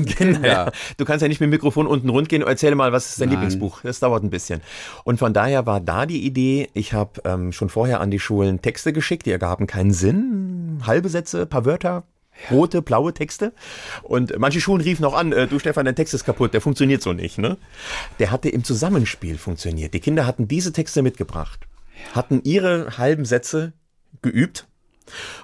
5000 Kinder? Kinder. Ja. Du kannst ja nicht mit dem Mikrofon unten rund gehen und erzähle mal, was ist dein Nein. Lieblingsbuch? Das dauert ein bisschen. Und von daher war da die Idee, ich habe ähm, schon vorher an die Schulen Texte geschickt, die ergaben keinen Sinn. Halbe Sätze, paar Wörter. Rote, blaue Texte. Und manche Schulen riefen auch an, äh, du Stefan, dein Text ist kaputt, der funktioniert so nicht. Ne? Der hatte im Zusammenspiel funktioniert. Die Kinder hatten diese Texte mitgebracht, hatten ihre halben Sätze geübt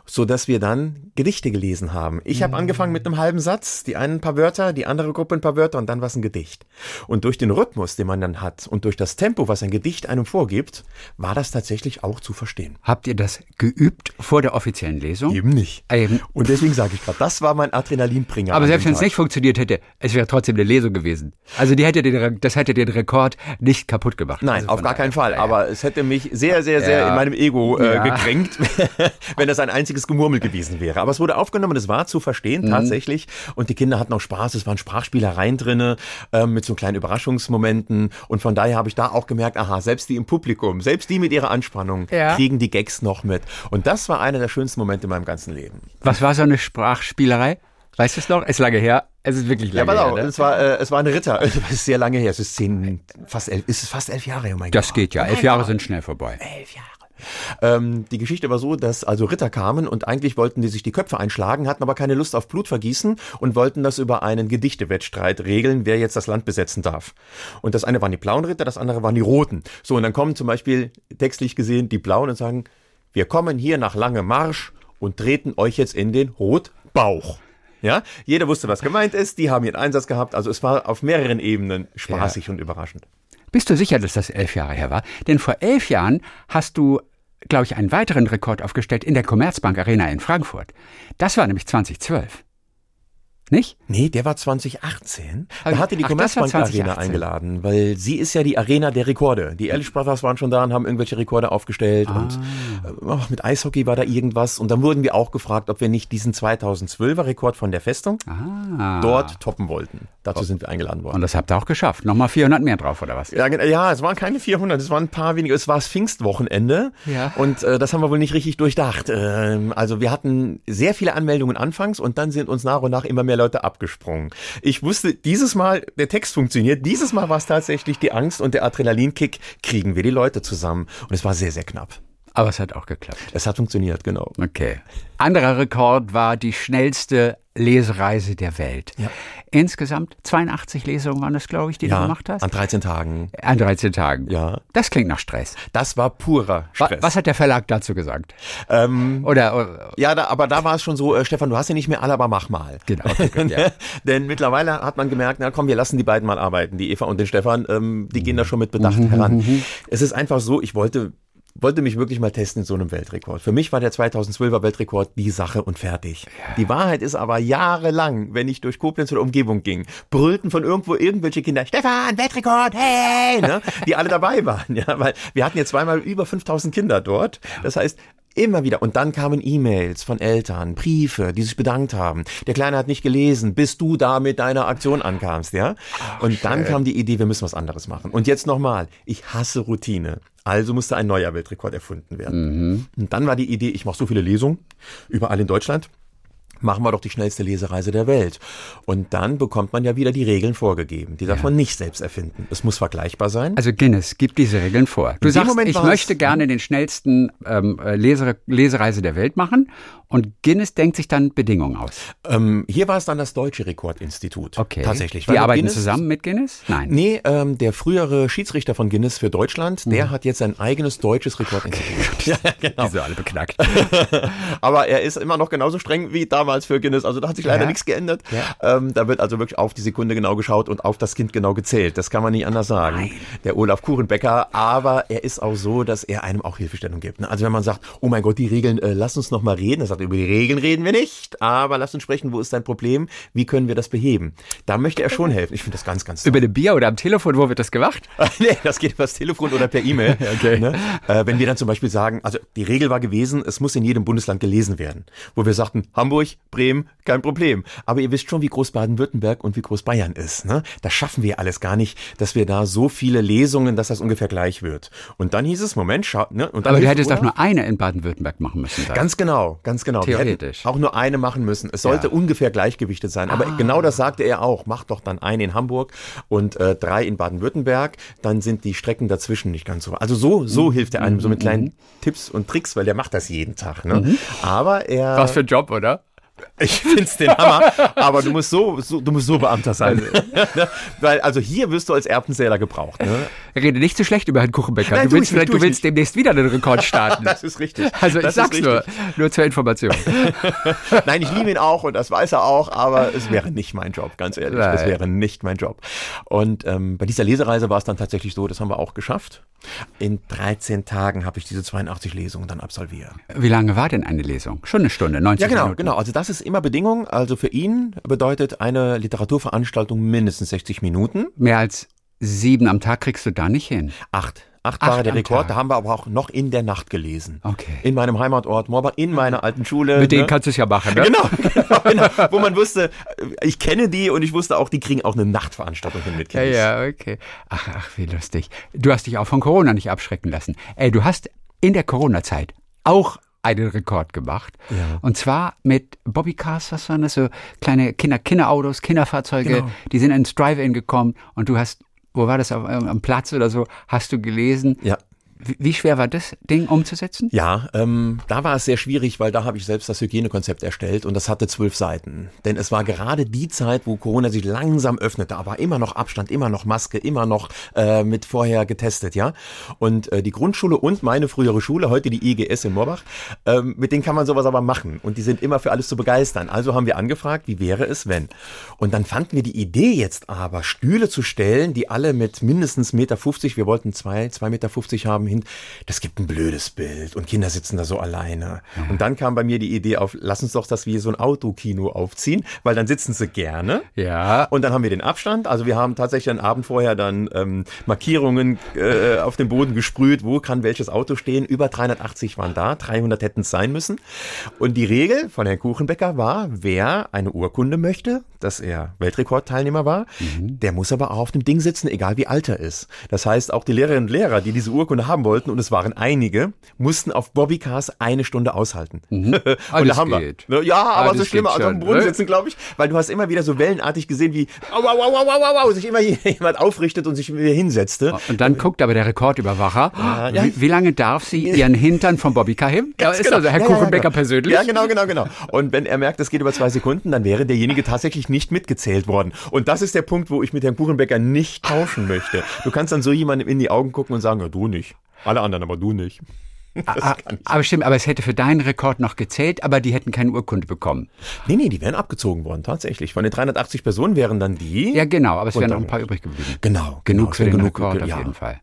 so dass wir dann Gedichte gelesen haben. Ich habe angefangen mit einem halben Satz, die einen ein paar Wörter, die andere Gruppe ein paar Wörter und dann war es ein Gedicht. Und durch den Rhythmus, den man dann hat und durch das Tempo, was ein Gedicht einem vorgibt, war das tatsächlich auch zu verstehen. Habt ihr das geübt vor der offiziellen Lesung? Eben nicht. Eben. Und deswegen sage ich gerade, das war mein Adrenalinbringer. Aber selbst wenn es nicht funktioniert hätte, es wäre trotzdem eine Lesung gewesen. Also die hätte den, das hätte den Rekord nicht kaputt gemacht. Nein, also auf gar keinen Fall. Aber es hätte mich sehr, sehr, sehr Ja. in meinem Ego äh, Ja. gekränkt, wenn das ein einziges Gemurmel gewesen wäre. Aber es wurde aufgenommen, es war zu verstehen Mhm. tatsächlich. Und die Kinder hatten auch Spaß. Es waren Sprachspielereien drinne äh, mit so kleinen Überraschungsmomenten. Und von daher habe ich da auch gemerkt, aha, selbst die im Publikum, selbst die mit ihrer Anspannung, Ja. kriegen die Gags noch mit. Und das war einer der schönsten Momente in meinem ganzen Leben. Was war so eine Sprachspielerei? Weißt du es noch? Ist lange her. Es ist wirklich Ja, lange auf, her. Ne? es war, äh, es war ein Ritter. Es ist sehr lange her. Es ist zehn, fast elf, ist es fast elf Jahre oh mein Das Gott. geht ja. Elf Jahre sind schnell vorbei. elf Jahre. Ähm, die Geschichte war so, dass also Ritter kamen und eigentlich wollten die sich die Köpfe einschlagen, hatten aber keine Lust auf Blutvergießen und wollten das über einen Gedichtewettstreit regeln, wer jetzt das Land besetzen darf. Und das eine waren die blauen Ritter, das andere waren die roten. So, und dann kommen zum Beispiel textlich gesehen die blauen und sagen, wir kommen hier nach langem Marsch und treten euch jetzt in den Rotbauch. Ja, jeder wusste, was gemeint ist. Die haben ihren Einsatz gehabt. Also es war auf mehreren Ebenen spaßig und überraschend. Bist du sicher, dass das elf Jahre her war? Denn vor elf Jahren hast du, glaube ich, einen weiteren Rekord aufgestellt in der Commerzbank Arena in Frankfurt. Das war nämlich 2012. Nicht? Nee, der war 2018. Ach, Da hatte die ach, Commerzbank Arena 2018. eingeladen, weil sie ist ja die Arena der Rekorde. Die Ehrlich Brothers waren schon da und haben irgendwelche Rekorde aufgestellt und äh, auch mit Eishockey war da irgendwas. Und dann wurden wir auch gefragt, ob wir nicht diesen 2012er Rekord von der Festung Ah. dort toppen wollten. Dazu sind wir eingeladen worden. Und das habt ihr auch geschafft. Nochmal 400 mehr drauf, oder was? Ja, ja, es waren keine 400, es waren ein paar weniger. Es war das Pfingstwochenende Ja. und äh, das haben wir wohl nicht richtig durchdacht. Ähm, also wir hatten sehr viele Anmeldungen anfangs und dann sind uns nach und nach immer mehr Leute abgesprungen. Ich wusste, dieses Mal, der Text funktioniert, dieses Mal war es tatsächlich die Angst und der Adrenalinkick, kriegen wir die Leute zusammen. Und es war sehr, sehr knapp. Aber es hat auch geklappt. Es hat funktioniert, genau. Okay. Anderer Rekord war die schnellste Lesereise der Welt. Ja. Insgesamt 82 Lesungen waren es, glaube ich, die du Ja, gemacht hast. an 13 Tagen. An 13 Tagen. Ja. Das klingt nach Stress. Das war purer Stress. Was hat der Verlag dazu gesagt? Ähm, Oder, ja, da, aber da war es schon so, äh, Stefan, du hast ja nicht mehr alle, aber mach mal. genau. Okay, gut, ja. Denn mittlerweile hat man gemerkt, na komm, wir lassen die beiden mal arbeiten, die Eva und den Stefan, ähm, die gehen da schon mit Mhm, Bedacht heran. Es ist einfach so, ich wollte wollte mich wirklich mal testen in so einem Weltrekord. Für mich war der 2012er Weltrekord die Sache und fertig. Die Wahrheit ist aber jahrelang, wenn ich durch Koblenz oder Umgebung ging, brüllten von irgendwo irgendwelche Kinder, Stefan, Weltrekord, hey, ne, die alle dabei waren, ja, weil wir hatten jetzt zweimal über 5000 Kinder dort. Das heißt, Immer wieder. Und dann kamen E-Mails von Eltern, Briefe, die sich bedankt haben. Der Kleine hat nicht gelesen, bis du da mit deiner Aktion ankamst, ja? und dann kam die Idee, wir müssen was anderes machen. Und jetzt nochmal, ich hasse Routine. Also musste ein neuer Weltrekord erfunden werden. Und dann war die Idee, ich mache so viele Lesungen, überall in Deutschland. Machen wir doch die schnellste Lesereise der Welt. Und dann bekommt man ja wieder die Regeln vorgegeben. Die darf man nicht selbst erfinden. Es muss vergleichbar sein. Also Guinness gibt diese Regeln vor. Du sagst, Moment ich möchte gerne den schnellsten ähm, äh, Leser Lesereise der Welt machen und Guinness denkt sich dann Bedingungen aus. Ähm, hier war es dann das Deutsche Rekordinstitut. Okay. Tatsächlich. Die arbeiten Guinness- zusammen mit Guinness? Nein. Nee, ähm, der frühere Schiedsrichter von Guinness für Deutschland, Mhm. der hat jetzt sein eigenes deutsches Rekordinstitut. ja, genau. Die sind alle beknackt. Aber er ist immer noch genauso streng wie damals für Guinness. Also da hat sich leider Ja. nichts geändert. Ja. Ähm, da wird also wirklich auf die Sekunde genau geschaut und auf das Kind genau gezählt. Das kann man nicht anders sagen. Der Olaf Kuchenbecker. Aber er ist auch so, dass er einem auch Hilfestellung gibt. ne? Also wenn man sagt, oh mein Gott, die Regeln, äh, lass uns noch mal reden. Er sagt, über die Regeln reden wir nicht. Aber lass uns sprechen, wo ist dein Problem? Wie können wir das beheben? Da möchte er schon helfen. Ich finde das ganz, ganz toll. Über eine Bier oder am Telefon, wo wird das gemacht? nee, das geht übers Telefon oder per E-Mail. Okay. Ne? Äh, wenn wir dann zum Beispiel sagen, also die Regel war gewesen, es muss in jedem Bundesland gelesen werden. Wo wir sagten, Hamburg, Bremen, kein Problem. Aber ihr wisst schon, wie groß Baden-Württemberg und wie groß Bayern ist. Ne? Das schaffen wir alles gar nicht, dass wir da so viele Lesungen, dass das ungefähr gleich wird. Und dann hieß es, Moment, schau, ne? Und dann Aber du hättest doch nur eine in Baden-Württemberg machen müssen. dann. Ganz genau, ganz genau. Theoretisch. Auch nur eine machen müssen. Es sollte Ja. ungefähr gleichgewichtet sein. Aber Ah. genau das sagte er auch. Macht doch dann eine in Hamburg und äh, drei in Baden-Württemberg. Dann sind die Strecken dazwischen nicht ganz so. Also so, Mhm. so hilft er einem so mit kleinen Tipps und Tricks, weil der macht das jeden Tag. Ne? Aber er. Mhm. Was für ein Job, oder? Ich find's den Hammer, aber du musst so, so du musst so Beamter sein. weil also hier wirst du als Erbsenzähler gebraucht. Ne? Rede nicht so schlecht über Herrn Kuchenbecker. Nein, du willst, ich nicht, du ich willst demnächst wieder einen Rekord starten. Das ist richtig. Also ich Das ist sag's nur, nur zur Information. Nein, ich liebe ihn auch und das weiß er auch, aber es wäre nicht mein Job, ganz ehrlich. Das Nein. wäre nicht mein Job. Und ähm, bei dieser Lesereise war es dann tatsächlich so, das haben wir auch geschafft. In 13 Tagen habe ich diese 82 Lesungen dann absolviert. Wie lange war denn eine Lesung? Schon eine Stunde, 90 Ja, genau, Minuten. genau. Also das ist immer Bedingung. Also für ihn bedeutet eine Literaturveranstaltung mindestens 60 Minuten. Mehr als sieben am Tag kriegst du da nicht hin. Acht. Acht, war der Rekord. Tag. Da haben wir aber auch noch in der Nacht gelesen. Okay. In meinem Heimatort Morbach, in meiner alten Schule. Mit denen ne? kannst du es ja machen, ne? Genau, genau, genau. Wo man wusste, äh, ich kenne die und ich wusste auch, die kriegen auch eine Nachtveranstaltung hin mit Ja, ja, okay. Ach, ach, wie lustig. Du hast dich auch von Corona nicht abschrecken lassen. Ey, du hast in der Corona-Zeit auch einen Rekord gemacht. Ja. Und zwar mit Bobbycars, was waren das? So kleine Kinder, Kinderautos, Kinderfahrzeuge, Genau. die sind ins Drive-In gekommen und du hast, wo war das, auf, am Platz oder so, hast du gelesen. Ja. Wie, schwer war das Ding umzusetzen? Ja, ähm, da war es sehr schwierig, weil da habe ich selbst das Hygienekonzept erstellt und das hatte zwölf Seiten. Denn es war gerade die Zeit, wo Corona sich langsam öffnete, aber immer noch Abstand, immer noch Maske, immer noch äh, mit vorher getestet, ja. Und äh, die Grundschule und meine frühere Schule, heute die IGS in Morbach, ähm, mit denen kann man sowas aber machen und die sind immer für alles zu begeistern. Also haben wir angefragt, wie wäre es, wenn? Und dann fanden wir die Idee jetzt aber, Stühle zu stellen, die alle mit mindestens Meter 50, wir wollten zwei, zwei Meter 50 haben, hin. Das gibt ein blödes Bild und Kinder sitzen da so alleine. Und dann kam bei mir die Idee auf, lass uns doch das wie so ein Autokino aufziehen, weil dann sitzen sie gerne. Ja. Und dann haben wir den Abstand. Also wir haben tatsächlich einen Abend vorher dann ähm, Markierungen äh, auf dem Boden gesprüht, wo kann welches Auto stehen. Über 380 waren da, 300 hätten es sein müssen. Und die Regel von Herrn Kuchenbecker war, wer eine Urkunde möchte, dass er Weltrekordteilnehmer war, der muss aber auch auf dem Ding sitzen, egal wie alt er ist. Das heißt, auch die Lehrerinnen und Lehrer, die diese Urkunde haben wollten, und es waren einige, mussten auf Bobbycars eine Stunde aushalten. und Alles da haben geht. wir. Ne, Ja, aber Alles so schlimmer als auf dem Boden ne? sitzen, glaube ich, weil du hast immer wieder so wellenartig gesehen, wie au, au, au, au, au, sich immer jemand aufrichtet und sich wieder hinsetzte. Und dann guckt aber der Rekordüberwacher, ja. wie, wie lange darf sie ihren Hintern vom Bobbycar heben? Da ist also Herr Ja, ja, ja, Kuchenbecker genau. persönlich. Ja, genau, genau, genau. Und wenn er merkt, es geht über zwei Sekunden, dann wäre derjenige tatsächlich nicht mitgezählt worden. Und das ist der Punkt, wo ich mit Herrn Kuchenbecker nicht tauschen möchte. Du kannst dann so jemandem in die Augen gucken und sagen, ja, du nicht. Alle anderen, aber du nicht. Ah, aber stimmt, aber es hätte für deinen Rekord noch gezählt, aber die hätten keine Urkunde bekommen. Nee, nee, die wären abgezogen worden, tatsächlich. Von den 380 Personen wären dann die. Ja, genau, aber es wären noch ein paar übrig geblieben. Genau. Genug genau, für den wäre Rekord auf ja. jeden Fall.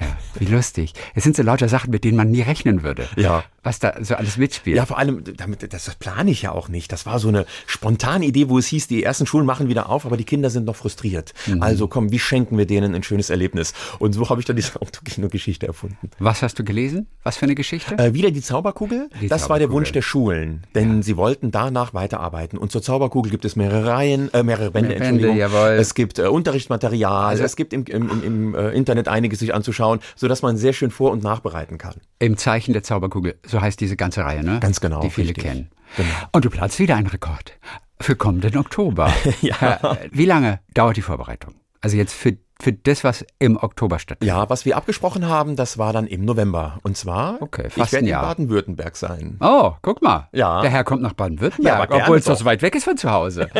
Ja, wie lustig. Es sind so lauter Sachen, mit denen man nie rechnen würde. Ja. Was da so alles mitspielt. Ja, vor allem, damit, das, das plane ich ja auch nicht. Das war so eine spontane Idee, wo es hieß, die ersten Schulen machen wieder auf, aber die Kinder sind noch frustriert. Mhm. Also komm, wie schenken wir denen ein schönes Erlebnis? Und so habe ich dann diese Autokino-Geschichte erfunden. Was hast du gelesen? Was für eine Geschichte? Äh, wieder die Zauberkugel. Die das war der Zauberkugel. Wunsch der Schulen, denn sie wollten danach weiterarbeiten. Und zur Zauberkugel gibt es mehrere Reihen, äh, mehrere Bände, Mehr Bände, Entschuldigung. jawohl. Es gibt äh, Unterrichtsmaterial, Also- es gibt im, im, im, im äh, Internet einiges sich anzuschauen, sodass man sehr schön vor- und nachbereiten kann. Im Zeichen der Zauberkugel. So heißt diese ganze Reihe, ne? Ganz genau, Die viele richtig. kennen. Genau. Und du planst wieder einen Rekord. Für kommenden Oktober. ja. Wie lange dauert die Vorbereitung? Also jetzt für, für das, was im Oktober stattfindet. Ja, was wir abgesprochen haben, das war dann im November. Und zwar, Okay, ich fast werde ein in. Baden-Württemberg sein. Oh, guck mal. Ja. Der Herr kommt nach Baden-Württemberg, Ja, obwohl es doch. so weit weg ist von zu Hause.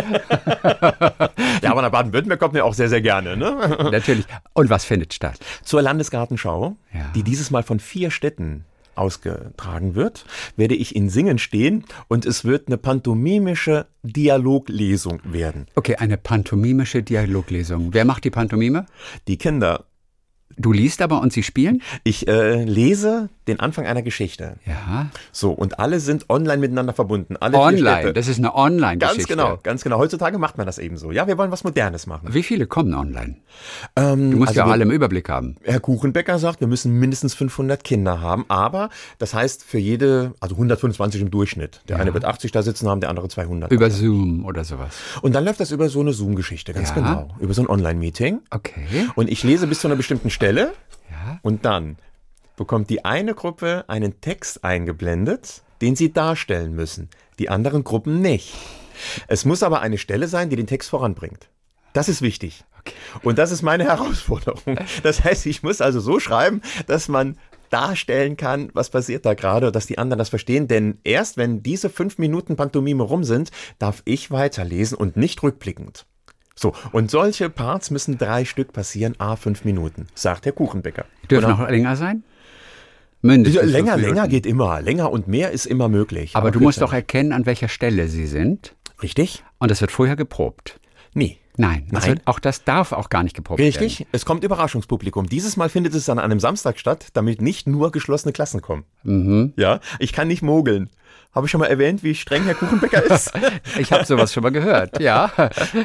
Ja, aber nach Baden-Württemberg kommt mir auch sehr, sehr gerne. Ne? Natürlich. Und was findet statt? Zur Landesgartenschau, Ja. die dieses Mal von vier Städten ausgetragen wird, werde ich in Singen stehen und es wird eine pantomimische Dialoglesung werden. Okay, eine pantomimische Dialoglesung. Wer macht die Pantomime? Die Kinder, Du liest aber und sie spielen? ich äh, lese den Anfang einer Geschichte. Ja. So, und alle sind online miteinander verbunden. Alle Online. Das ist eine Online-Geschichte. Ganz genau, ganz genau. Heutzutage macht man das eben so. Ja, wir wollen was Modernes machen. Wie viele kommen online? Ähm, Du musst also ja wir- alle im Überblick haben. Herr Kuchenbecker sagt, wir müssen mindestens 500 Kinder haben, aber das heißt für jede, also 125 im Durchschnitt. Der eine wird 80 da sitzen haben, der andere 200. Über Zoom oder sowas. Und dann läuft das über so eine Zoom-Geschichte, ganz Ja. genau. Über so ein Online-Meeting. Okay. Und ich lese bis zu einer bestimmten Stelle Ja. und dann bekommt die eine Gruppe einen Text eingeblendet, den sie darstellen müssen, die anderen Gruppen nicht. Es muss aber eine Stelle sein, die den Text voranbringt. Das ist wichtig. Und das ist meine Herausforderung. Das heißt, ich muss also so schreiben, dass man darstellen kann, was passiert da gerade, dass die anderen das verstehen. Denn erst wenn diese fünf Minuten Pantomime rum sind, darf ich weiterlesen und nicht rückblickend. So, und solche Parts müssen drei Stück passieren, a fünf Minuten, sagt der Kuchenbäcker. Dürfen Oder- noch länger sein? Mindestens länger, länger geht immer. Länger und mehr ist immer möglich. Aber du musst doch erkennen, an welcher Stelle sie sind. Richtig? Und das wird vorher geprobt. Nee. Nein, das Nein. Wird, auch das darf auch gar nicht geprobt werden. Richtig, es kommt Überraschungspublikum. Dieses Mal findet es an einem Samstag statt, damit nicht nur geschlossene Klassen kommen. Mhm. Ja, ich kann nicht mogeln. Habe ich schon mal erwähnt, wie streng Herr Kuchenbäcker ist? Ich habe sowas schon mal gehört, ja.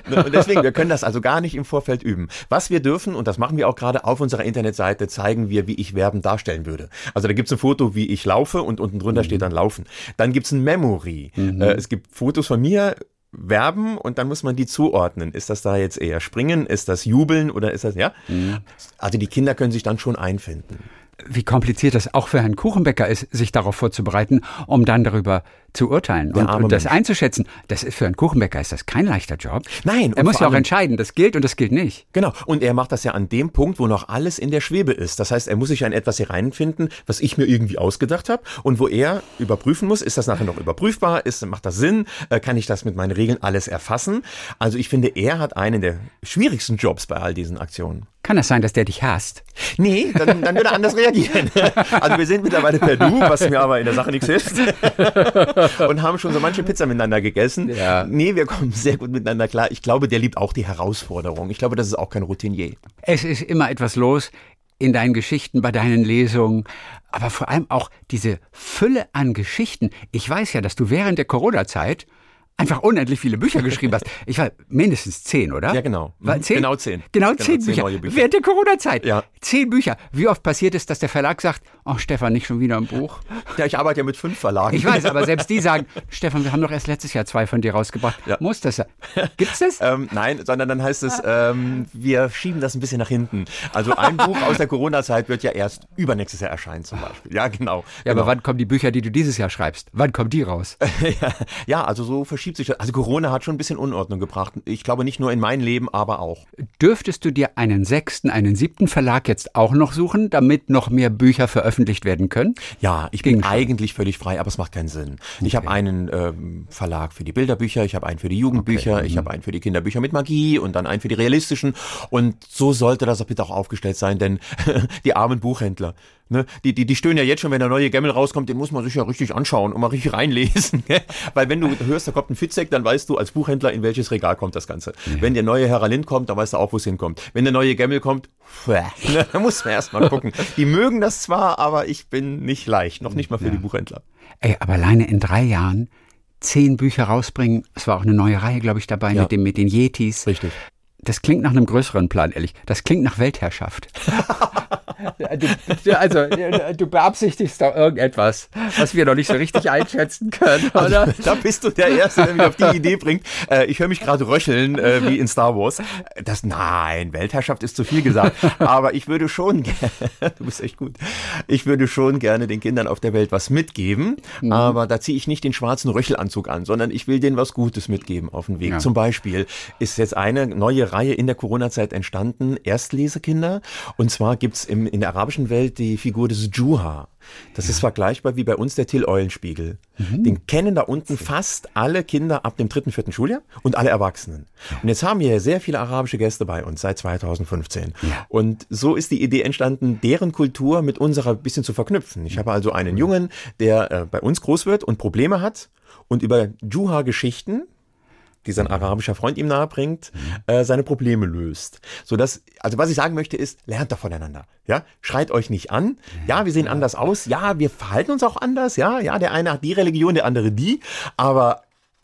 Ne, Und deswegen, wir können das also gar nicht im Vorfeld üben. Was wir dürfen, und das machen wir auch gerade auf unserer Internetseite, zeigen wir, wie ich Werben darstellen würde. Also da gibt's ein Foto, wie ich laufe und unten drunter steht dann Laufen. Dann gibt's ein Memory. Äh, es gibt Fotos von mir, Verben und dann muss man die zuordnen. Ist das da jetzt eher Springen? Ist das Jubeln oder ist das, ja? Also die Kinder können sich dann schon einfinden. Wie kompliziert das auch für Herrn Kuchenbäcker ist, sich darauf vorzubereiten, um dann darüber zu urteilen und, und das Mensch. einzuschätzen. Das ist für Herrn Kuchenbäcker ist das kein leichter Job. Nein, er muss ja auch entscheiden, das gilt und das gilt nicht. Genau. Und er macht das ja an dem Punkt, wo noch alles in der Schwebe ist. Das heißt, er muss sich ja in etwas hier reinfinden, was ich mir irgendwie ausgedacht habe und wo er überprüfen muss, ist das nachher noch überprüfbar, ist, macht das Sinn, äh, kann ich das mit meinen Regeln alles erfassen? Also ich finde, er hat einen der schwierigsten Jobs bei all diesen Aktionen. Kann das sein, dass der dich hasst? Nee, dann, dann würde er anders reagieren. Also wir sind mittlerweile per Du, was mir aber in der Sache nichts hilft. Und haben schon so manche Pizza miteinander gegessen. Ja. Nee, wir kommen sehr gut miteinander klar. Ich glaube, der liebt auch die Herausforderung. Ich glaube, das ist auch kein Routinier. Es ist immer etwas los in deinen Geschichten, bei deinen Lesungen, aber vor allem auch diese Fülle an Geschichten. Ich weiß ja, dass du während der Corona-Zeit einfach unendlich viele Bücher geschrieben hast. Ich war mindestens zehn, oder? Ja, genau. War Mhm. zehn? Genau zehn. Genau Genau, zehn, zehn Bücher. Bücher. Während der Corona-Zeit. Ja. Zehn Bücher. Wie oft passiert es, dass der Verlag sagt, oh Stefan, nicht schon wieder ein Buch? Ja, ich arbeite ja mit fünf Verlagen. Ich weiß, aber selbst die sagen, Stefan, wir haben doch erst letztes Jahr zwei von dir rausgebracht. Ja. Muss das sein? Gibt's das? Ähm, nein, sondern dann heißt es, ähm, wir schieben das ein bisschen nach hinten. Also ein Buch aus der Corona-Zeit wird ja erst übernächstes Jahr erscheinen zum Beispiel. Ja, genau. Ja, genau. aber wann kommen die Bücher, die du dieses Jahr schreibst? Wann kommen die raus? ja, ja, also so verschiebt sich das. Also Corona hat schon ein bisschen Unordnung gebracht. Ich glaube nicht nur in mein Leben, aber auch. Dürftest du dir einen sechsten, einen siebten Verlag jetzt auch noch suchen, damit noch mehr Bücher veröffentlicht werden können? Ja, ich bin eigentlich völlig frei, aber es macht keinen Sinn. Ich habe einen ähm, Verlag für die Bilderbücher, ich habe einen für die Jugendbücher, Okay, ich habe einen für die Kinderbücher mit Magie und dann einen für die realistischen. Und so sollte das auch bitte auch aufgestellt sein, denn die armen Buchhändler, ne, die, die, die stöhnen ja jetzt schon, wenn der neue Gemmel rauskommt, den muss man sich ja richtig anschauen und mal richtig reinlesen. gell? Weil wenn du hörst, da kommt ein Fitzek, dann weißt du als Buchhändler, in welches Regal kommt das Ganze. Wenn der neue Heralin kommt, dann weißt du auch, wo es hinkommt. Wenn der neue Gemmel kommt, ne, da muss man erst mal gucken. Die mögen das zwar, aber ich bin nicht leicht, noch nicht mal für die Buchhändler. Ey, aber alleine in drei Jahren zehn Bücher rausbringen, es war auch eine neue Reihe, glaube ich, dabei Ja. mit, dem, mit den Yetis. Richtig. Das klingt nach einem größeren Plan, ehrlich. Das klingt nach Weltherrschaft. du, also, du beabsichtigst doch irgendetwas, was wir noch nicht so richtig einschätzen können, oder? Da bist du der Erste, der mich auf die Idee bringt. Äh, ich höre mich gerade röcheln, äh, wie in Star Wars. Das, nein, Weltherrschaft ist zu viel gesagt. Aber ich würde schon gerne, du bist echt gut, ich würde schon gerne den Kindern auf der Welt was mitgeben. Aber da ziehe ich nicht den schwarzen Röchelanzug an, sondern ich will denen was Gutes mitgeben auf den Weg. Ja. Zum Beispiel ist jetzt eine neue Reihe in der Corona-Zeit entstanden, Erstlesekinder. Und zwar gibt's im, in der arabischen Welt die Figur des Juha. Das ist vergleichbar wie bei uns der Till Eulenspiegel. Den kennen da unten fast alle Kinder ab dem dritten, vierten Schuljahr und alle Erwachsenen. Und jetzt haben wir sehr viele arabische Gäste bei uns seit 2015. Und so ist die Idee entstanden, deren Kultur mit unserer ein bisschen zu verknüpfen. Ich habe also einen Jungen, der äh, bei uns groß wird und Probleme hat und über Juha-Geschichten die sein arabischer Freund ihm nahebringt, äh, seine Probleme löst. So dass, also was ich sagen möchte ist, lernt doch voneinander. Ja, schreit euch nicht an. Ja, wir sehen anders aus. Ja, wir verhalten uns auch anders. Ja, ja, der eine hat die Religion, der andere die. Aber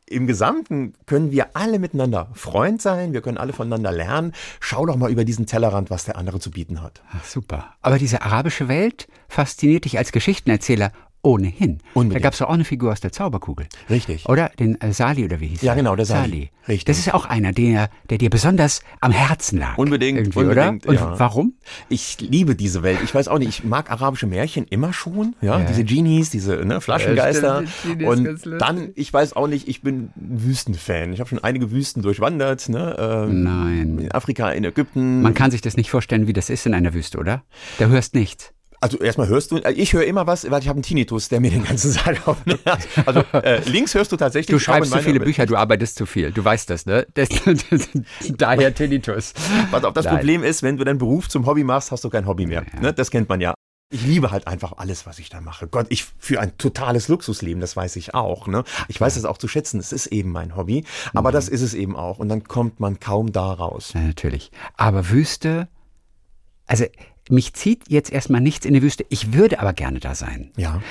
im Gesamten können wir alle miteinander Freund sein. Wir können alle voneinander lernen. Schau doch mal über diesen Tellerrand, was der andere zu bieten hat. Ach, super. Aber diese arabische Welt fasziniert dich als Geschichtenerzähler ohnehin. Unbedingt. Da gab es auch eine Figur aus der Zauberkugel. Richtig. Oder den äh, Sali oder wie hieß Ja, er? genau, der Sali. Richtig. Das ist auch einer, der, der dir besonders am Herzen lag. Unbedingt, unbedingt, oder? Und ja. warum? Ich liebe diese Welt. Ich weiß auch nicht, ich mag arabische Märchen immer schon. Ja, Ja. diese Genies, diese ne, Flaschengeister. Ja, stimmt, und dann, ich weiß auch nicht, ich bin Wüstenfan. Ich habe schon einige Wüsten durchwandert. Ne? Ähm, Nein. In Afrika, in Ägypten. Man kann sich das nicht vorstellen, wie das ist in einer Wüste, oder? Da hörst nichts. Also erstmal hörst du, ich höre immer was, weil ich habe einen Tinnitus, der mir den ganzen Saal aufnimmt. Also äh, links hörst du tatsächlich. Du schreibst zu viele Bücher, du arbeitest zu viel. Du weißt das, ne? Das, das, daher Tinnitus. Pass auf, das Nein. Problem ist, wenn du deinen Beruf zum Hobby machst, hast du kein Hobby mehr. Ne? Das kennt man ja. Ich liebe halt einfach alles, was ich da mache. Gott, ich führe ein totales Luxusleben, das weiß ich auch. Ne? Ich weiß es auch zu schätzen. Es ist eben mein Hobby, aber das ist es eben auch. Und dann kommt man kaum da raus. Ja, natürlich. Aber Wüste, also mich zieht jetzt erstmal nichts in die Wüste. Ich würde aber gerne da sein. Ja.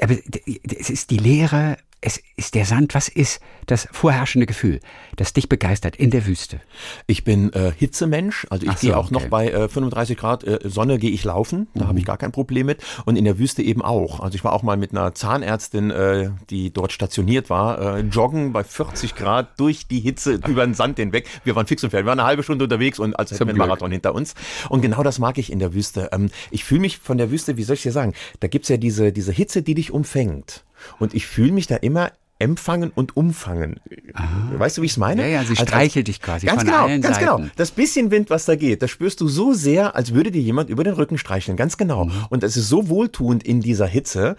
Aber es ist die Leere, es ist der Sand. Was ist das vorherrschende Gefühl, das dich begeistert in der Wüste? Ich bin äh, Hitzemensch, also ich so, gehe auch okay. noch bei äh, 35 Grad äh, Sonne gehe ich laufen, da habe ich gar kein Problem mit und in der Wüste eben auch. Also ich war auch mal mit einer Zahnärztin, äh, die dort stationiert war, äh, joggen bei 40 Grad durch die Hitze über den Sand hinweg. Wir waren fix und fertig, wir waren eine halbe Stunde unterwegs und als hätten wir einen. Marathon hinter uns. Und genau das mag ich in der Wüste. Ähm, ich fühle mich von der Wüste, wie soll ich dir sagen, da gibt's ja diese, diese Hitze, die dich umfängt. Und ich fühle mich da immer empfangen und umfangen. Weißt du, wie ich es meine? Ja, ja, sie Als- streichelt dich quasi Ganz genau, ganz Seiten. genau. Das bisschen Wind, was da geht, das spürst du so sehr, als würde dir jemand über den Rücken streicheln. Ganz genau. Mhm. Und es ist so wohltuend in dieser Hitze,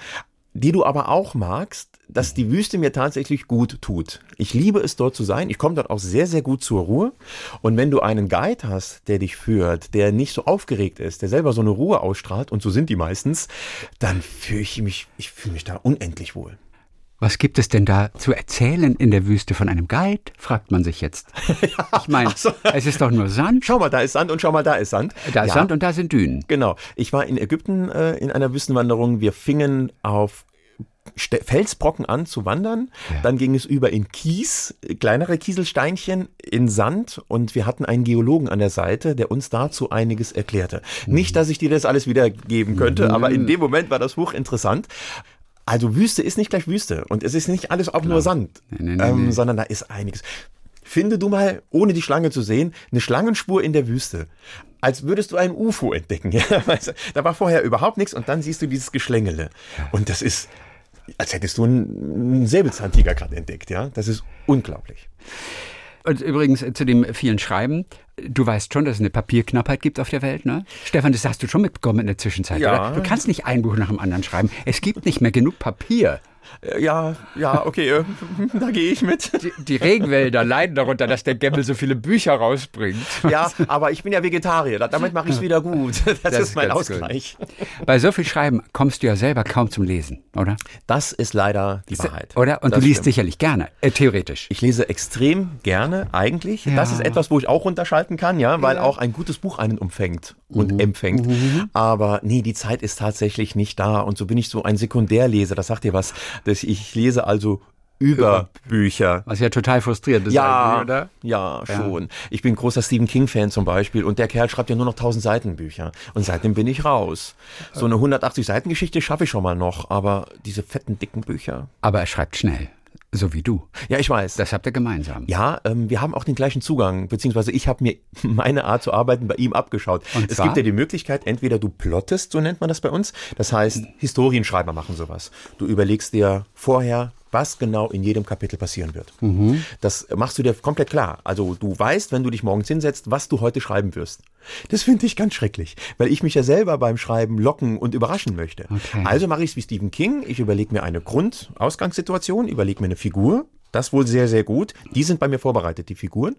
die du aber auch magst, dass die Wüste mir tatsächlich gut tut. Ich liebe es dort zu sein. Ich komme dort auch sehr, sehr gut zur Ruhe. Und wenn du einen Guide hast, der dich führt, der nicht so aufgeregt ist, der selber so eine Ruhe ausstrahlt, und so sind die meistens, dann fühle ich mich, ich fühle mich da unendlich wohl. Was gibt es denn da zu erzählen in der Wüste von einem Guide, fragt man sich jetzt. ich meine, es ist doch nur Sand. Schau mal, da ist Sand und schau mal, da ist Sand. Da ist Ja. Sand und da sind Dünen. Genau. Ich war in Ägypten äh, in einer Wüstenwanderung. Wir fingen auf Felsbrocken an zu wandern. Dann ging es über in Kies, kleinere Kieselsteinchen, in Sand und wir hatten einen Geologen an der Seite, der uns dazu einiges erklärte. Nicht, dass ich dir das alles wiedergeben könnte, aber in dem Moment war das hochinteressant. Also Wüste ist nicht gleich Wüste und es ist nicht alles auch nur Sand, Nee, nee, nee, ähm, sondern da ist einiges. Finde du mal, ohne die Schlange zu sehen, eine Schlangenspur in der Wüste. Als würdest du ein UFO entdecken. Ja? Du, Da war vorher überhaupt nichts und dann siehst du dieses Geschlängele. Und das ist, als hättest du einen, Säbelzahntiger gerade entdeckt. Ja, Das ist unglaublich. Und übrigens äh, zu dem vielen Schreiben, du weißt schon, dass es eine Papierknappheit gibt auf der Welt, ne? Stefan, das hast du schon mitbekommen in der Zwischenzeit, Ja. oder? Du kannst nicht ein Buch nach dem anderen schreiben. Es gibt nicht mehr genug Papier. Äh, Ja, ja, okay, äh, da gehe ich mit. Die, die Regenwälder leiden darunter, dass der Gemmel so viele Bücher rausbringt. Ja, aber ich bin ja Vegetarier. Da- Damit mache ich es wieder gut. Das, Das ist mein ganz gut. Ausgleich. Bei so viel Schreiben kommst du ja selber kaum zum Lesen, oder? Das ist leider die Wahrheit. Oder? Und Das du liest stimmt. sicherlich gerne, äh, theoretisch. Ich lese extrem gerne eigentlich. Ja. Das ist etwas, wo ich auch runterschalten kann, ja, weil auch ein gutes Buch einen umfängt und empfängt. Aber nee, die Zeit ist tatsächlich nicht da. Und so bin ich so ein Sekundärleser. Das sagt dir was. Dass ich lese also über Bücher. Was ja total frustrierend ist, Ja, eigentlich, oder? ja, schon. Ich bin großer Stephen King-Fan zum Beispiel und der Kerl schreibt ja nur noch 1000 Seiten Bücher. Und seitdem bin ich raus. So eine 180-Seiten-Geschichte schaffe ich schon mal noch, aber diese fetten, dicken Bücher. Aber er schreibt schnell, so wie du. Ja, ich weiß. Das habt ihr gemeinsam. Ja, ähm, wir haben auch den gleichen Zugang, beziehungsweise ich habe mir meine Art zu arbeiten bei ihm abgeschaut. Und es zwar? gibt ja die Möglichkeit, entweder du plottest, so nennt man das bei uns, das heißt, Historienschreiber machen sowas. Du überlegst dir vorher, was genau in jedem Kapitel passieren wird. Das machst du dir komplett klar. Also du weißt, wenn du dich morgens hinsetzt, was du heute schreiben wirst. Das finde ich ganz schrecklich, weil ich mich ja selber beim Schreiben locken und überraschen möchte. Okay. Also mache ich es wie Stephen King. Ich überlege mir eine Grundausgangssituation, überlege mir eine Figur. Das wohl sehr, sehr gut. Die sind bei mir vorbereitet, die Figuren.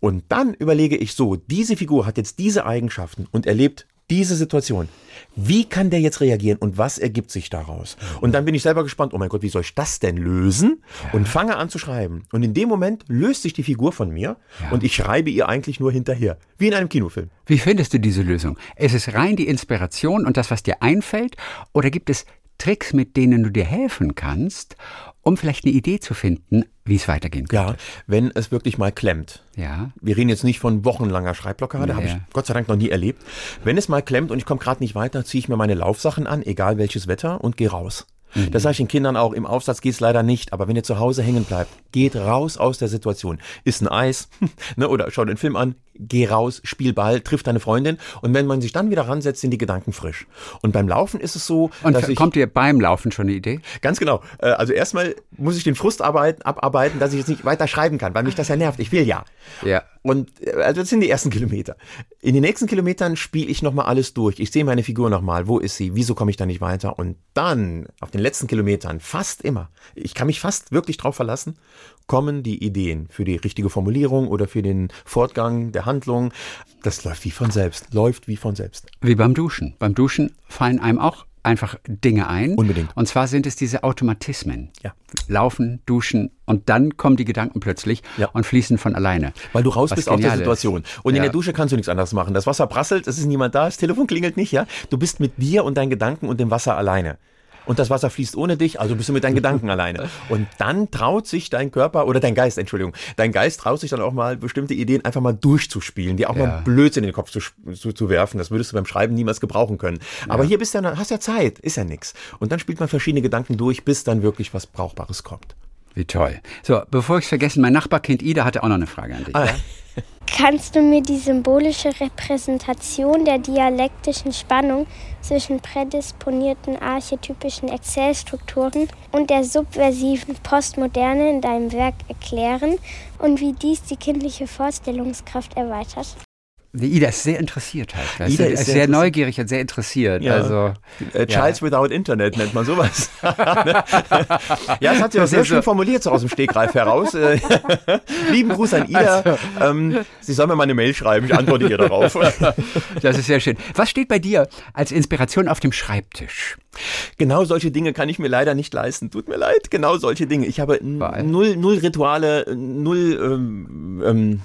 Und dann überlege ich so, diese Figur hat jetzt diese Eigenschaften und erlebt diese Situation. Wie kann der jetzt reagieren und was ergibt sich daraus? Und dann bin ich selber gespannt, oh mein Gott, wie soll ich das denn lösen? Und fange an zu schreiben. Und in dem Moment löst sich die Figur von mir und ich schreibe ihr eigentlich nur hinterher. Wie in einem Kinofilm. Wie findest du diese Lösung? Ist es rein die Inspiration und das, was dir einfällt? Oder gibt es Tricks, mit denen du dir helfen kannst, um vielleicht eine Idee zu finden, wie es weitergehen könnte? Ja, wenn es wirklich mal klemmt. Ja. Wir reden jetzt nicht von wochenlanger Schreibblockade, Ja, habe ich. Gott sei Dank noch nie erlebt. Wenn es mal klemmt und ich komme gerade nicht weiter, ziehe ich mir meine Laufsachen an, egal welches Wetter, und gehe raus. Mhm. Das sage ich den Kindern auch, im Aufsatz geht's leider nicht, aber wenn ihr zu Hause hängen bleibt, geht raus aus der Situation. Isst ein Eis ne, oder schaut den Film an, geh raus, spiel Ball, triff deine Freundin und wenn man sich dann wieder ransetzt, sind die Gedanken frisch. Und beim Laufen ist es so, Und dass ich... kommt dir beim Laufen schon eine Idee? Ganz genau. Äh, Also erstmal muss ich den Frust arbeiten, abarbeiten, dass ich jetzt nicht weiter schreiben kann, weil mich das ja nervt. Ich will ja. Ja. Und äh, also das sind die ersten Kilometer. In den nächsten Kilometern spiele ich nochmal alles durch. Ich sehe meine Figur nochmal. Wo ist sie? Wieso komme ich da nicht weiter? Und dann, auf den letzten Kilometern, fast immer, ich kann mich fast wirklich drauf verlassen, kommen die Ideen für die richtige Formulierung oder für den Fortgang der Handlung. Das läuft wie von selbst. Läuft wie von selbst. Wie beim Duschen. Beim Duschen fallen einem auch einfach Dinge ein. Unbedingt. Und zwar sind es diese Automatismen. Ja. Laufen, duschen und dann kommen die Gedanken plötzlich Ja. und fließen von alleine. Weil du raus Was bist aus der ist. Situation. Und in Ja. der Dusche kannst du nichts anderes machen. Das Wasser prasselt, es ist niemand da, das Telefon klingelt nicht, ja. Du bist mit dir und deinen Gedanken und dem Wasser alleine. Und das Wasser fließt ohne dich, also bist du mit deinen Gedanken alleine. Und dann traut sich dein Körper oder dein Geist, Entschuldigung, dein Geist traut sich dann auch mal bestimmte Ideen einfach mal durchzuspielen, die auch Ja. mal Blödsinn in den Kopf zu, zu, zu werfen. Das würdest du beim Schreiben niemals gebrauchen können. Aber hier bist du ja, hast ja Zeit, ist ja nix. Und dann spielt man verschiedene Gedanken durch, bis dann wirklich was Brauchbares kommt. Wie toll. So, bevor ich es vergesse, mein Nachbarkind Ida hatte auch noch eine Frage an dich. Ah? Kannst du mir die symbolische Repräsentation der dialektischen Spannung zwischen prädisponierten archetypischen Erzählstrukturen und der subversiven Postmoderne in deinem Werk erklären und wie dies die kindliche Vorstellungskraft erweitert? Ida ist sehr interessiert halt. Ida ist ist sehr sehr, neugierig und sehr interessiert. Ja. Also, Äh, Childs without Internet nennt man sowas. ja, das hat sie auch sehr schön so- formuliert, so aus dem Stegreif heraus. Äh, Lieben Gruß an Ida. Ähm, sie soll mir mal eine Mail schreiben, ich antworte ihr darauf. das ist sehr schön. Was steht bei dir als Inspiration auf dem Schreibtisch? Genau solche Dinge kann ich mir leider nicht leisten. Tut mir leid, genau solche Dinge. Ich habe null, null Rituale, null ähm, ähm,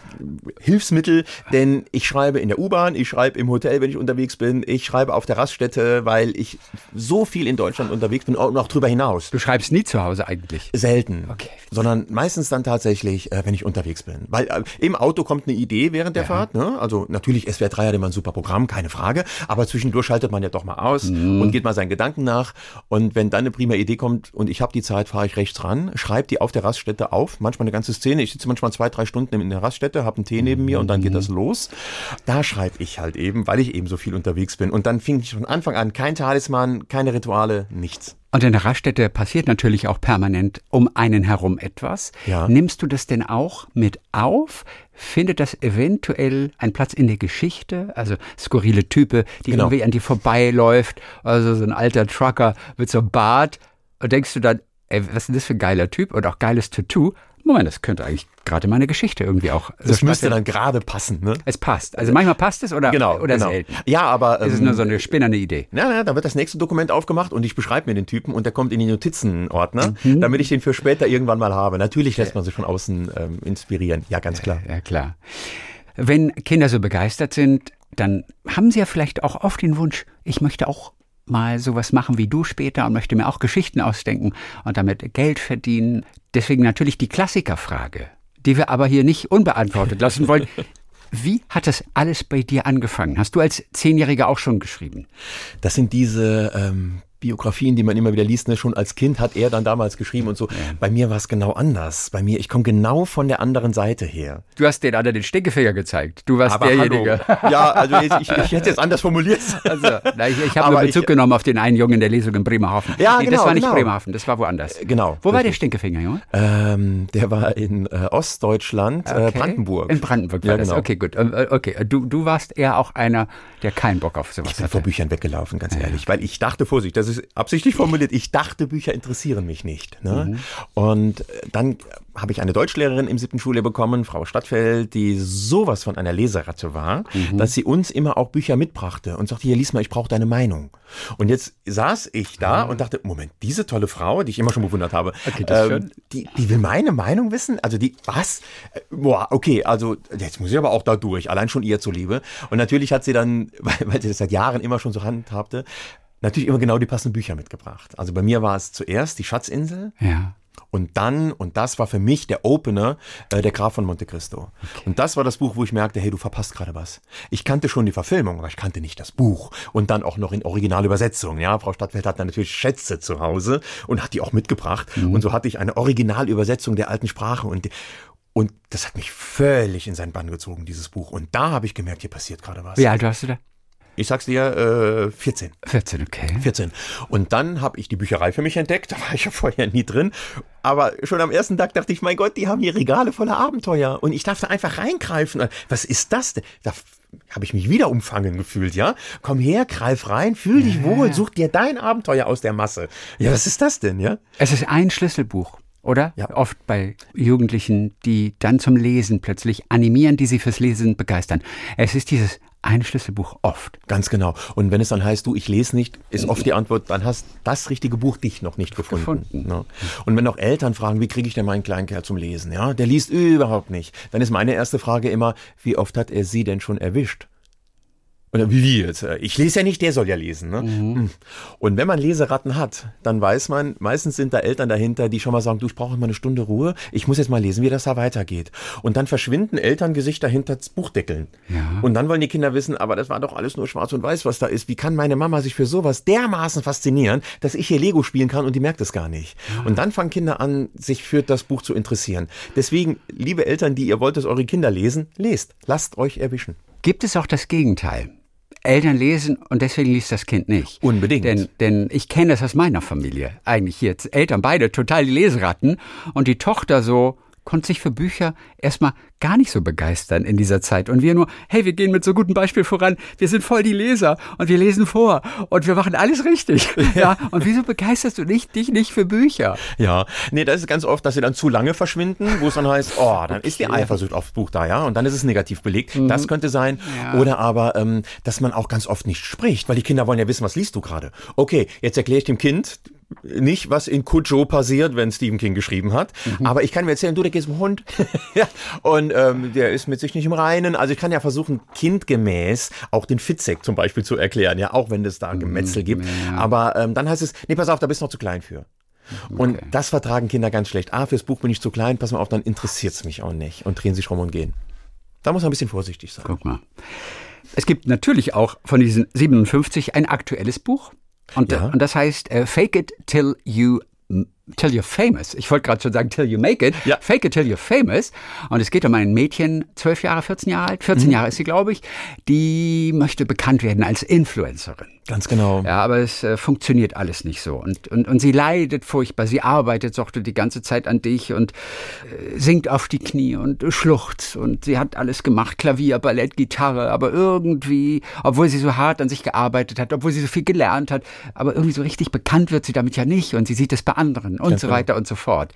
Hilfsmittel, denn ich schreibe in der U-Bahn, ich schreibe im Hotel, wenn ich unterwegs bin, ich schreibe auf der Raststätte, weil ich so viel in Deutschland unterwegs bin und auch drüber hinaus. Du schreibst nie zu Hause eigentlich. Selten. Okay. Sondern meistens dann tatsächlich, äh, wenn ich unterwegs bin. Weil äh, im Auto kommt eine Idee während der Fahrt. Ne? Also natürlich, SWR 3 hat immer ein super Programm, keine Frage. Aber zwischendurch schaltet man ja doch mal aus und geht mal seinen Gedanken nach. Und wenn dann eine prima Idee kommt und ich habe die Zeit, fahre ich rechts ran, schreibe die auf der Raststätte auf. Manchmal eine ganze Szene. Ich sitze manchmal zwei, drei Stunden in der Raststätte, habe einen Tee neben mir und dann geht das los. Da schreibe ich halt eben, weil ich eben so viel unterwegs bin. Und dann fing ich von Anfang an kein Talisman, keine Rituale, nichts. Und in der Raststätte passiert natürlich auch permanent um einen herum etwas. Ja. Nimmst du das denn auch mit auf? Findet das eventuell einen Platz in der Geschichte? Also skurrile Type, die Genau. irgendwie an dir vorbeiläuft, also so ein alter Trucker mit so einem Bart. Und denkst du dann, ey, was ist denn das für ein geiler Typ und auch geiles Tattoo? Moment, das könnte eigentlich gerade meine Geschichte irgendwie auch. Das so müsste stattfinden. dann gerade passen, ne? Es passt. Also manchmal passt es oder, Genau, oder genau. selten. Ja, aber Es ist ähm, nur so eine spinnerne Idee. Na, na, da wird das nächste Dokument aufgemacht und ich beschreibe mir den Typen und der kommt in die Notizenordner, Mhm. damit ich den für später irgendwann mal habe. Natürlich lässt man sich von außen ähm, inspirieren. Ja, ganz klar. Ja, klar. Wenn Kinder so begeistert sind, dann haben sie ja vielleicht auch oft den Wunsch, ich möchte auch mal sowas machen wie du später und möchte mir auch Geschichten ausdenken und damit Geld verdienen. Deswegen natürlich die Klassikerfrage, die wir aber hier nicht unbeantwortet lassen wollen. Wie hat das alles bei dir angefangen? Hast du als Zehnjähriger auch schon geschrieben? Das sind diese ähm, Biografien, die man immer wieder liest. Ne? Schon als Kind hat er dann damals geschrieben und so. Bei mir war es genau anders. Bei mir, ich komme genau von der anderen Seite her. Du hast den anderen den Stinkefinger gezeigt. Du warst Aber derjenige. hallo. Ja, also ich, ich, ich hätte jetzt anders formuliert. Also, na, ich, ich habe nur Bezug ich- genommen auf den einen Jungen in der Lesung in Bremerhaven. Ja, nee, genau, Das war nicht genau. Bremerhaven, das war woanders. Genau. Wo war der richtig. Stinkefinger, Junge? Ähm, der war in äh, Ostdeutschland, äh, Okay. Brandenburg. In Brandenburg war Ja, das. genau. Okay, gut. Ähm, äh, Okay, du, du warst eher auch einer, der keinen Bock auf sowas Ich bin vor. Büchern weggelaufen, ganz ehrlich, weil ich dachte, Vorsicht, das ist absichtlich formuliert, ich dachte, Bücher interessieren mich nicht. Ne? Mhm. Und äh, dann habe ich eine Deutschlehrerin im siebten Schuljahr bekommen, Frau Stadtfeld, die sowas von einer Leseratte war, Mhm. dass sie uns immer auch Bücher mitbrachte und sagte, hier, lies mal, ich brauche deine Meinung. Und jetzt saß ich da und dachte, Moment, diese tolle Frau, die ich immer schon bewundert habe. Okay, das schön. die, die will meine Meinung wissen? Also die, was? Äh, Boah, okay, also jetzt muss ich aber auch da durch, allein schon ihr zuliebe. Und natürlich hat sie dann, weil, weil sie das seit Jahren immer schon so handhabte, natürlich immer genau die passenden Bücher mitgebracht. Also bei mir war es zuerst die Schatzinsel Ja. und dann, und das war für mich der Opener, äh, der Graf von Monte Cristo. Und das war das Buch, wo ich merkte, hey, du verpasst gerade was. Ich kannte schon die Verfilmung, aber ich kannte nicht das Buch. Und dann auch noch in Originalübersetzung. Ja, Frau Stadtfeld hat dann natürlich Schätze zu Hause und hat die auch mitgebracht. Und so hatte ich eine Originalübersetzung der alten Sprache und und das hat mich völlig in seinen Bann gezogen, dieses Buch. Und da habe ich gemerkt, hier passiert gerade was. Wie alt warst du da? Ich sag's dir, äh, 14. 14, okay. 14. Und dann habe ich die Bücherei für mich entdeckt. Da war ich ja vorher nie drin. Aber schon am ersten Tag dachte ich, mein Gott, die haben hier Regale voller Abenteuer. Und ich darf da einfach reingreifen. Was ist das denn? Da habe ich mich wieder umfangen gefühlt, ja? Komm her, greif rein, fühl dich wohl, such dir dein Abenteuer aus der Masse. Ja, was ist das denn, ja? Es ist ein Schlüsselbuch, oder? Ja. Oft bei Jugendlichen, die dann zum Lesen plötzlich animieren, die sie fürs Lesen begeistern. Es ist dieses ein Schlüsselbuch oft. Ganz genau. Und wenn es dann heißt, du, ich lese nicht, ist oft die Antwort, dann hast das richtige Buch dich noch nicht gefunden. Gefunden. Ne? Und wenn auch Eltern fragen, wie kriege ich denn meinen kleinen Kerl zum Lesen? Ja, der liest überhaupt nicht. Dann ist meine erste Frage immer, wie oft hat er sie denn schon erwischt? Oder wie wie jetzt? Ich lese ja nicht, der soll ja lesen. Ne? Mhm. Und wenn man Leseratten hat, dann weiß man, meistens sind da Eltern dahinter, die schon mal sagen, du, ich brauche mal eine Stunde Ruhe, ich muss jetzt mal lesen, wie das da weitergeht. Und dann verschwinden Elterngesichter hinter Buchdeckeln. Ja. Und dann wollen die Kinder wissen, aber das war doch alles nur schwarz und weiß, was da ist. Wie kann meine Mama sich für sowas dermaßen faszinieren, dass ich hier Lego spielen kann und die merkt es gar nicht. Und dann fangen Kinder an, sich für das Buch zu interessieren. Deswegen, liebe Eltern, die ihr wollt, dass eure Kinder lesen, lest. Lasst euch erwischen. Gibt es auch das Gegenteil? Eltern lesen und deswegen liest das Kind nicht. Unbedingt. Denn, denn ich kenne das aus meiner Familie. Eigentlich jetzt Eltern beide total die Leseratten und die Tochter so konnte sich für Bücher erstmal gar nicht so begeistern in dieser Zeit. Und wir nur, hey, wir gehen mit so gutem Beispiel voran, wir sind voll die Leser und wir lesen vor und wir machen alles richtig. Ja. Und wieso begeisterst du nicht, dich nicht für Bücher? Ja, nee, das ist ganz oft, dass sie dann zu lange verschwinden, wo es dann heißt, oh, dann ist die Eifersucht aufs Buch da, ja, und dann ist es negativ belegt. Das könnte sein. Ja. Oder aber, ähm, dass man auch ganz oft nicht spricht, weil die Kinder wollen ja wissen, was liest du gerade. Okay, jetzt erkläre ich dem Kind, nicht, was in Cujo passiert, wenn Stephen King geschrieben hat. Aber ich kann mir erzählen, du, da gehst zum Hund. und ähm, der ist mit sich nicht im Reinen. Also ich kann ja versuchen, kindgemäß auch den Fitzek zum Beispiel zu erklären, ja, auch wenn es da Gemetzel gibt. ja. Aber ähm, dann heißt es, nee, pass auf, da bist du noch zu klein für. Und das vertragen Kinder ganz schlecht. Ah, fürs Buch bin ich zu klein, pass mal auf, dann interessiert's mich auch nicht. Und drehen sich rum und gehen. Da muss man ein bisschen vorsichtig sein. Guck mal. Es gibt natürlich auch von diesen 57 ein aktuelles Buch. Und, Ja. und das heißt äh, Fake It Till You Till You're Famous. Ich wollte gerade schon sagen Till You Make It. Ja. Fake It Till You're Famous. Und es geht um ein Mädchen, 12 Jahre, 14 Jahre alt, 14 Jahre ist sie, glaube ich, die möchte bekannt werden als Influencerin. Ganz genau. Ja, aber es äh, funktioniert alles nicht so. Und, und, und sie leidet furchtbar. Sie arbeitet, sagte die ganze Zeit an dich und äh, singt auf die Knie und äh, schluchzt. Und sie hat alles gemacht, Klavier, Ballett, Gitarre. Aber irgendwie, obwohl sie so hart an sich gearbeitet hat, obwohl sie so viel gelernt hat, aber irgendwie so richtig bekannt wird sie damit ja nicht. Und sie sieht es bei anderen und Ganz so genau. weiter und so fort.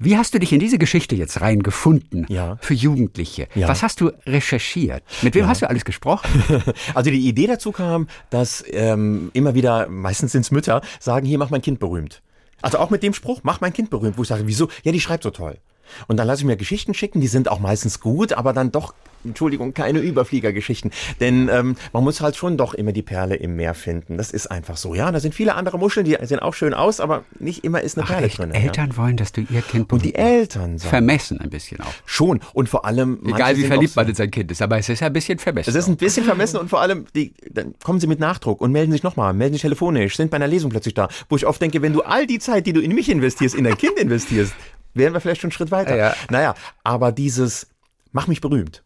Wie hast du dich in diese Geschichte jetzt reingefunden? Ja. Für Jugendliche. Ja. Was hast du recherchiert? Mit wem hast du alles gesprochen? Also die Idee dazu kam, dass ähm, immer wieder, meistens sind's Mütter, sagen, hier, mach mein Kind berühmt. Also auch mit dem Spruch, mach mein Kind berühmt, wo ich sage, wieso? Ja, die schreibt so toll. Und dann lasse ich mir Geschichten schicken, die sind auch meistens gut, aber dann doch, Entschuldigung, keine Überfliegergeschichten. Denn ähm, man muss halt schon doch immer die Perle im Meer finden. Das ist einfach so. Ja, da sind viele andere Muscheln, die sehen auch schön aus, aber nicht immer ist eine Ach, Perle echt? drin. Eltern wollen, dass du ihr Kind Und die Eltern sagen vermessen ein bisschen auch. schon. Und vor allem. Egal wie verliebt man in sein Kind ist, aber es ist ja ein bisschen vermessen. Es ist ein bisschen vermessen und vor allem, die, dann kommen sie mit Nachdruck und melden sich nochmal, melden sich telefonisch, sind bei einer Lesung plötzlich da, wo ich oft denke, wenn du all die Zeit, die du in mich investierst, in dein Kind investierst, wären wir vielleicht schon einen Schritt weiter. Ja. Naja, aber dieses, mach mich berühmt.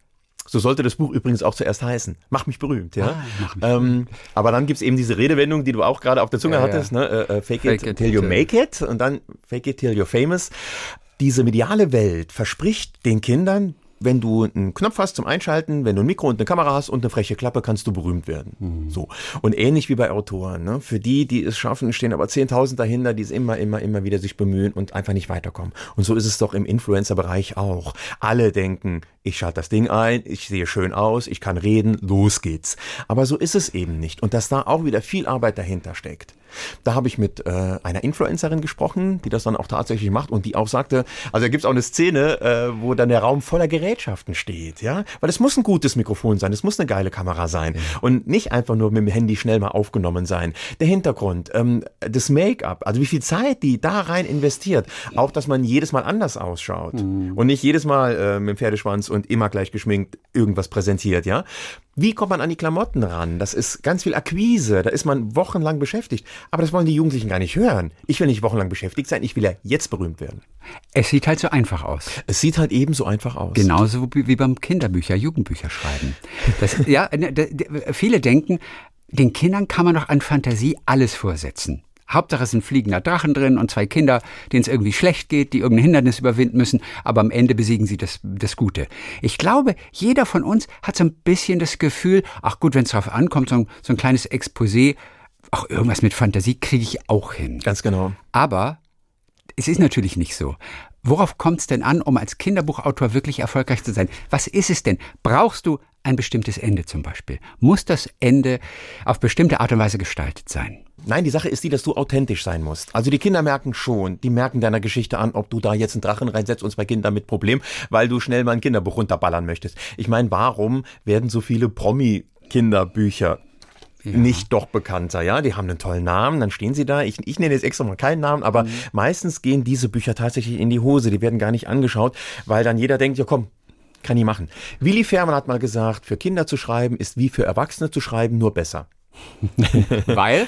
So sollte das Buch übrigens auch zuerst heißen. Mach mich berühmt, ja. Ah, mich ähm, aber dann gibt's eben diese Redewendung, die du auch gerade auf der Zunge Ja, ja. hattest, ne? Äh, äh, fake, Fake it, it till you make it und dann fake it till you're famous. Diese mediale Welt verspricht den Kindern, wenn du einen Knopf hast zum Einschalten, wenn du ein Mikro und eine Kamera hast und eine freche Klappe, kannst du berühmt werden. Mhm. So. Und ähnlich wie bei Autoren. Ne? Für die, die es schaffen, stehen aber 10.000 dahinter, die es immer, immer, immer wieder sich bemühen und einfach nicht weiterkommen. Und so ist es doch im Influencer-Bereich auch. Alle denken, ich schalte das Ding ein, ich sehe schön aus, ich kann reden, los geht's. Aber so ist es eben nicht. Und dass da auch wieder viel Arbeit dahinter steckt. Da habe ich mit äh, einer Influencerin gesprochen, die das dann auch tatsächlich macht und die auch sagte, also da gibt's auch eine Szene, äh, wo dann der Raum voller Gerätschaften steht, ja, weil es muss ein gutes Mikrofon sein, es muss eine geile Kamera sein und nicht einfach nur mit dem Handy schnell mal aufgenommen sein. Der Hintergrund, ähm, das Make-up, also wie viel Zeit die da rein investiert, auch dass man jedes Mal anders ausschaut und nicht jedes Mal äh, mit dem Pferdeschwanz und immer gleich geschminkt irgendwas präsentiert, ja. Wie kommt man an die Klamotten ran? Das ist ganz viel Akquise, da ist man wochenlang beschäftigt. Aber das wollen die Jugendlichen gar nicht hören. Ich will nicht wochenlang beschäftigt sein, ich will ja jetzt berühmt werden. Es sieht halt so einfach aus. Es sieht halt eben so einfach aus. Genauso wie beim Kinderbücher, Jugendbücher schreiben. Das, ja, ne, viele denken, den Kindern kann man doch an Fantasie alles vorsetzen. Hauptsache es sind fliegender Drachen drin und zwei Kinder, denen es irgendwie schlecht geht, die irgendein Hindernis überwinden müssen, aber am Ende besiegen sie das, das Gute. Ich glaube, jeder von uns hat so ein bisschen das Gefühl, ach gut, wenn es drauf ankommt, so ein, so ein kleines Exposé, auch irgendwas mit Fantasie kriege ich auch hin. Ganz genau. Aber es ist natürlich nicht so. Worauf kommt es denn an, um als Kinderbuchautor wirklich erfolgreich zu sein? Was ist es denn? Brauchst du ein bestimmtes Ende zum Beispiel? Muss das Ende auf bestimmte Art und Weise gestaltet sein? Nein, die Sache ist die, dass du authentisch sein musst. Also die Kinder merken schon, die merken deiner Geschichte an, ob du da jetzt einen Drachen reinsetzt und zwei Kinder mit Problem, weil du schnell mal ein Kinderbuch runterballern möchtest. Ich meine, warum werden so viele Promi-Kinderbücher ja. nicht doch bekannter, ja. Die haben einen tollen Namen, dann stehen sie da. Ich, ich nenne jetzt extra mal keinen Namen, aber mhm. meistens gehen diese Bücher tatsächlich in die Hose. Die werden gar nicht angeschaut, weil dann jeder denkt, ja komm, kann ich machen. Willi Fährmann hat mal gesagt, für Kinder zu schreiben ist wie für Erwachsene zu schreiben, nur besser. weil?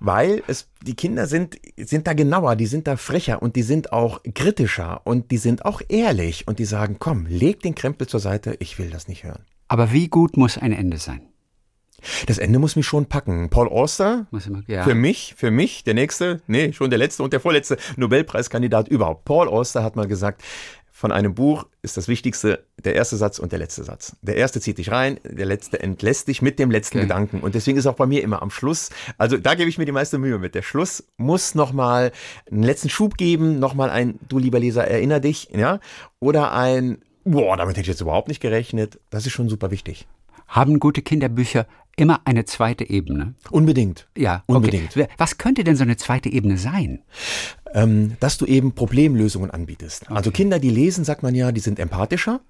Weil es, die Kinder sind, sind da genauer, die sind da frecher und die sind auch kritischer und die sind auch ehrlich und die sagen, komm, leg den Krempel zur Seite, ich will das nicht hören. Aber wie gut muss ein Ende sein? Das Ende muss mich schon packen. Paul Auster, ja. für mich, für mich, der nächste, nee, schon der letzte und der vorletzte Nobelpreiskandidat überhaupt. Paul Auster hat mal gesagt, von einem Buch ist das Wichtigste der erste Satz und der letzte Satz. Der erste zieht dich rein, der letzte entlässt dich mit dem letzten okay. Gedanken. Und deswegen ist auch bei mir immer am Schluss, also da gebe ich mir die meiste Mühe mit. Der Schluss muss nochmal einen letzten Schub geben, nochmal ein, du lieber Leser, erinner dich, ja, oder ein, boah, damit hätte ich jetzt überhaupt nicht gerechnet. Das ist schon super wichtig. Haben gute Kinderbücher immer eine zweite Ebene? Unbedingt. Ja, unbedingt. Okay. Was könnte denn so eine zweite Ebene sein? Ähm, dass du eben Problemlösungen anbietest. Also okay. Also Kinder, die lesen, sagt man ja, die sind empathischer.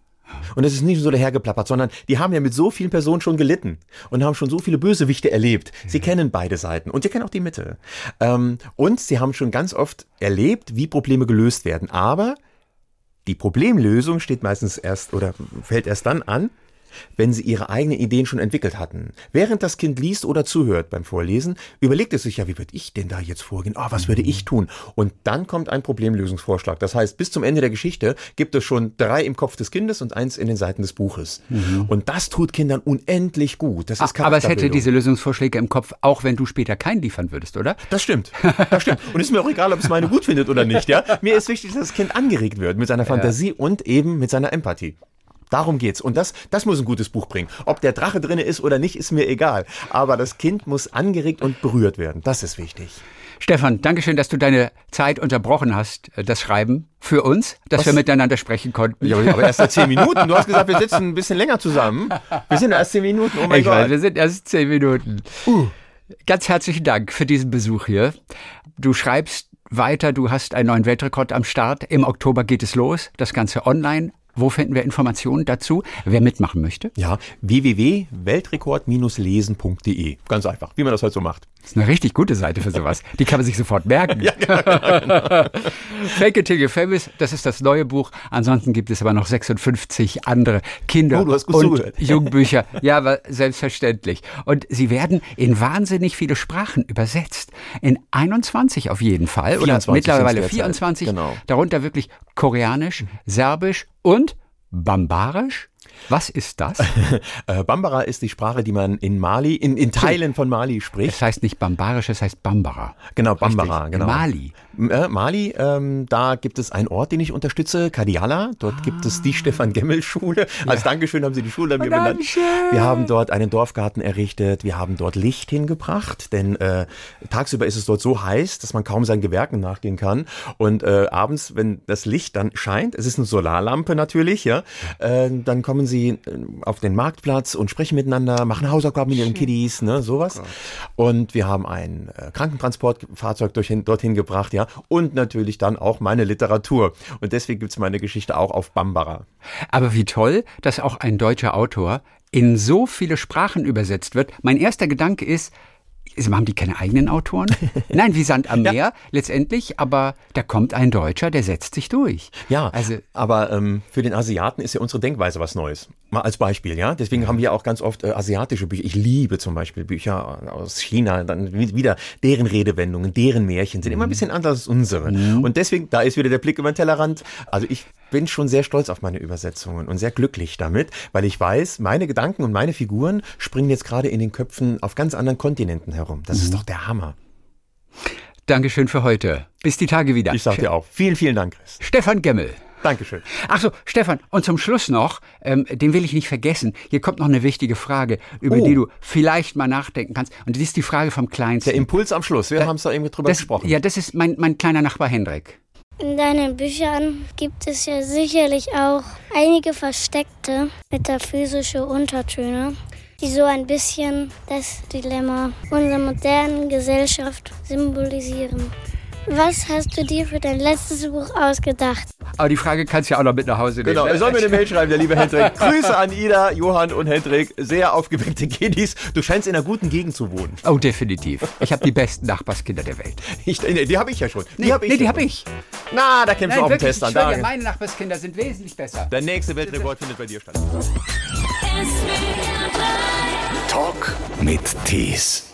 Und es ist nicht so dahergeplappert, sondern die haben ja mit so vielen Personen schon gelitten und haben schon so viele Bösewichte erlebt. Sie ja. kennen beide Seiten und sie kennen auch die Mitte. Ähm, und sie haben schon ganz oft erlebt, wie Probleme gelöst werden. Aber die Problemlösung steht meistens erst oder fällt erst dann an, wenn sie ihre eigenen Ideen schon entwickelt hatten. Während das Kind liest oder zuhört beim Vorlesen, überlegt es sich ja, wie würde ich denn da jetzt vorgehen? Oh, was würde ich tun? Und dann kommt ein Problemlösungsvorschlag. Das heißt, bis zum Ende der Geschichte gibt es schon drei im Kopf des Kindes und eins in den Seiten des Buches. Mhm. Und das tut Kindern unendlich gut. Das ist Aber es hätte diese Lösungsvorschläge im Kopf, auch wenn du später keinen liefern würdest, oder? Das stimmt. Das stimmt. Und ist mir auch egal, ob es meine gut findet oder nicht. Ja? Mir ist wichtig, dass das Kind angeregt wird mit seiner Fantasie ja. und eben mit seiner Empathie. Darum geht's. Und das, das muss ein gutes Buch bringen. Ob der Drache drin ist oder nicht, ist mir egal. Aber das Kind muss angeregt und berührt werden. Das ist wichtig. Stefan, danke schön, dass du deine Zeit unterbrochen hast, äh, das Schreiben für uns, dass Was? wir miteinander sprechen konnten. Ja, aber erst seit zehn Minuten. Du hast gesagt, wir sitzen ein bisschen länger zusammen. Wir sind erst zehn Minuten. Oh mein ich Gott. Weiß, wir sind erst zehn Minuten. Uh. Ganz herzlichen Dank für diesen Besuch hier. Du schreibst weiter, du hast einen neuen Weltrekord am Start. Im Oktober geht es los. Das Ganze online wo finden wir Informationen dazu? Wer mitmachen möchte? Ja, www.weltrekord-lesen.de. Ganz einfach, wie man das halt so macht. Das ist eine richtig gute Seite für sowas. Die kann man sich sofort merken. ja, genau, genau. Fake it till you're famous, das ist das neue Buch. Ansonsten gibt es aber noch 56 andere Kinder- oh, und. Jugendbücher. Ja, aber selbstverständlich. Und sie werden in wahnsinnig viele Sprachen übersetzt. In 21 auf jeden Fall. Oder mittlerweile 24. Genau. Darunter wirklich Koreanisch, Serbisch und Bambarisch. Was ist das? Äh, Bambara ist die Sprache, die man in Mali, in, in Teilen von Mali spricht. Es heißt nicht Bambarisch, es heißt Bambara. Genau, Bambara, Richtig. genau. Mali. Äh, Mali, ähm, da gibt es einen Ort, den ich unterstütze, Kadiala. Dort ah. gibt es die Stefan Gemmel Schule. Als ja. Dankeschön haben sie die Schule mir benannt. Wir haben dort einen Dorfgarten errichtet. Wir haben dort Licht hingebracht, denn äh, tagsüber ist es dort so heiß, dass man kaum seinen Gewerken nachgehen kann. Und äh, abends, wenn das Licht dann scheint, es ist eine Solarlampe natürlich, ja, äh, dann kommen sie äh, auf den Marktplatz und sprechen miteinander, machen Hausaufgaben mit ihren Kiddies, ne, sowas. Und wir haben ein äh, Krankentransportfahrzeug dorthin, dorthin gebracht, ja und natürlich dann auch meine Literatur. Und deswegen gibt es meine Geschichte auch auf Bambara. Aber wie toll, dass auch ein deutscher Autor in so viele Sprachen übersetzt wird. Mein erster Gedanke ist, haben die keine eigenen Autoren? Nein, wie Sand am Meer ja. letztendlich, aber da kommt ein Deutscher, der setzt sich durch. Ja, also, aber ähm, für den Asiaten ist ja unsere Denkweise was Neues. Mal als Beispiel, ja. Deswegen haben wir auch ganz oft äh, asiatische Bücher. Ich liebe zum Beispiel Bücher aus China, dann wieder deren Redewendungen, deren Märchen sind immer ein bisschen anders als unsere. Mhm. Und deswegen, da ist wieder der Blick über den Tellerrand. Also ich bin schon sehr stolz auf meine Übersetzungen und sehr glücklich damit, weil ich weiß, meine Gedanken und meine Figuren springen jetzt gerade in den Köpfen auf ganz anderen Kontinenten herum. Das mhm. ist doch der Hammer. Dankeschön für heute. Bis die Tage wieder. Ich sag dir auch. Vielen, vielen Dank, Chris. Stefan Gemmel. Dankeschön. Ach so, Stefan, und zum Schluss noch, ähm, den will ich nicht vergessen. Hier kommt noch eine wichtige Frage, über oh. die du vielleicht mal nachdenken kannst. Und das ist die Frage vom Kleinsten. Der Impuls am Schluss. Wir da, haben es da eben drüber das, gesprochen. Ja, das ist mein, mein kleiner Nachbar Hendrik. In deinen Büchern gibt es ja sicherlich auch einige versteckte metaphysische Untertöne, die so ein bisschen das Dilemma unserer modernen Gesellschaft symbolisieren. Was hast du dir für dein letztes Buch ausgedacht? Aber die Frage kannst du ja auch noch mit nach Hause nehmen. Genau, er soll mir eine Mail schreiben, der liebe Hendrik. Grüße an Ida, Johann und Hendrik. Sehr aufgeweckte Kiddies. Du scheinst in einer guten Gegend zu wohnen. Oh, definitiv. Ich habe die besten Nachbarskinder der Welt. Ich, die habe ich ja schon. Die nee, habe ich. Nee, die habe ich. Na, da kämpfst du auf den Test an. Dir, meine Nachbarskinder sind wesentlich besser. Der nächste Weltrekord findet bei dir statt. Talk mit Tees.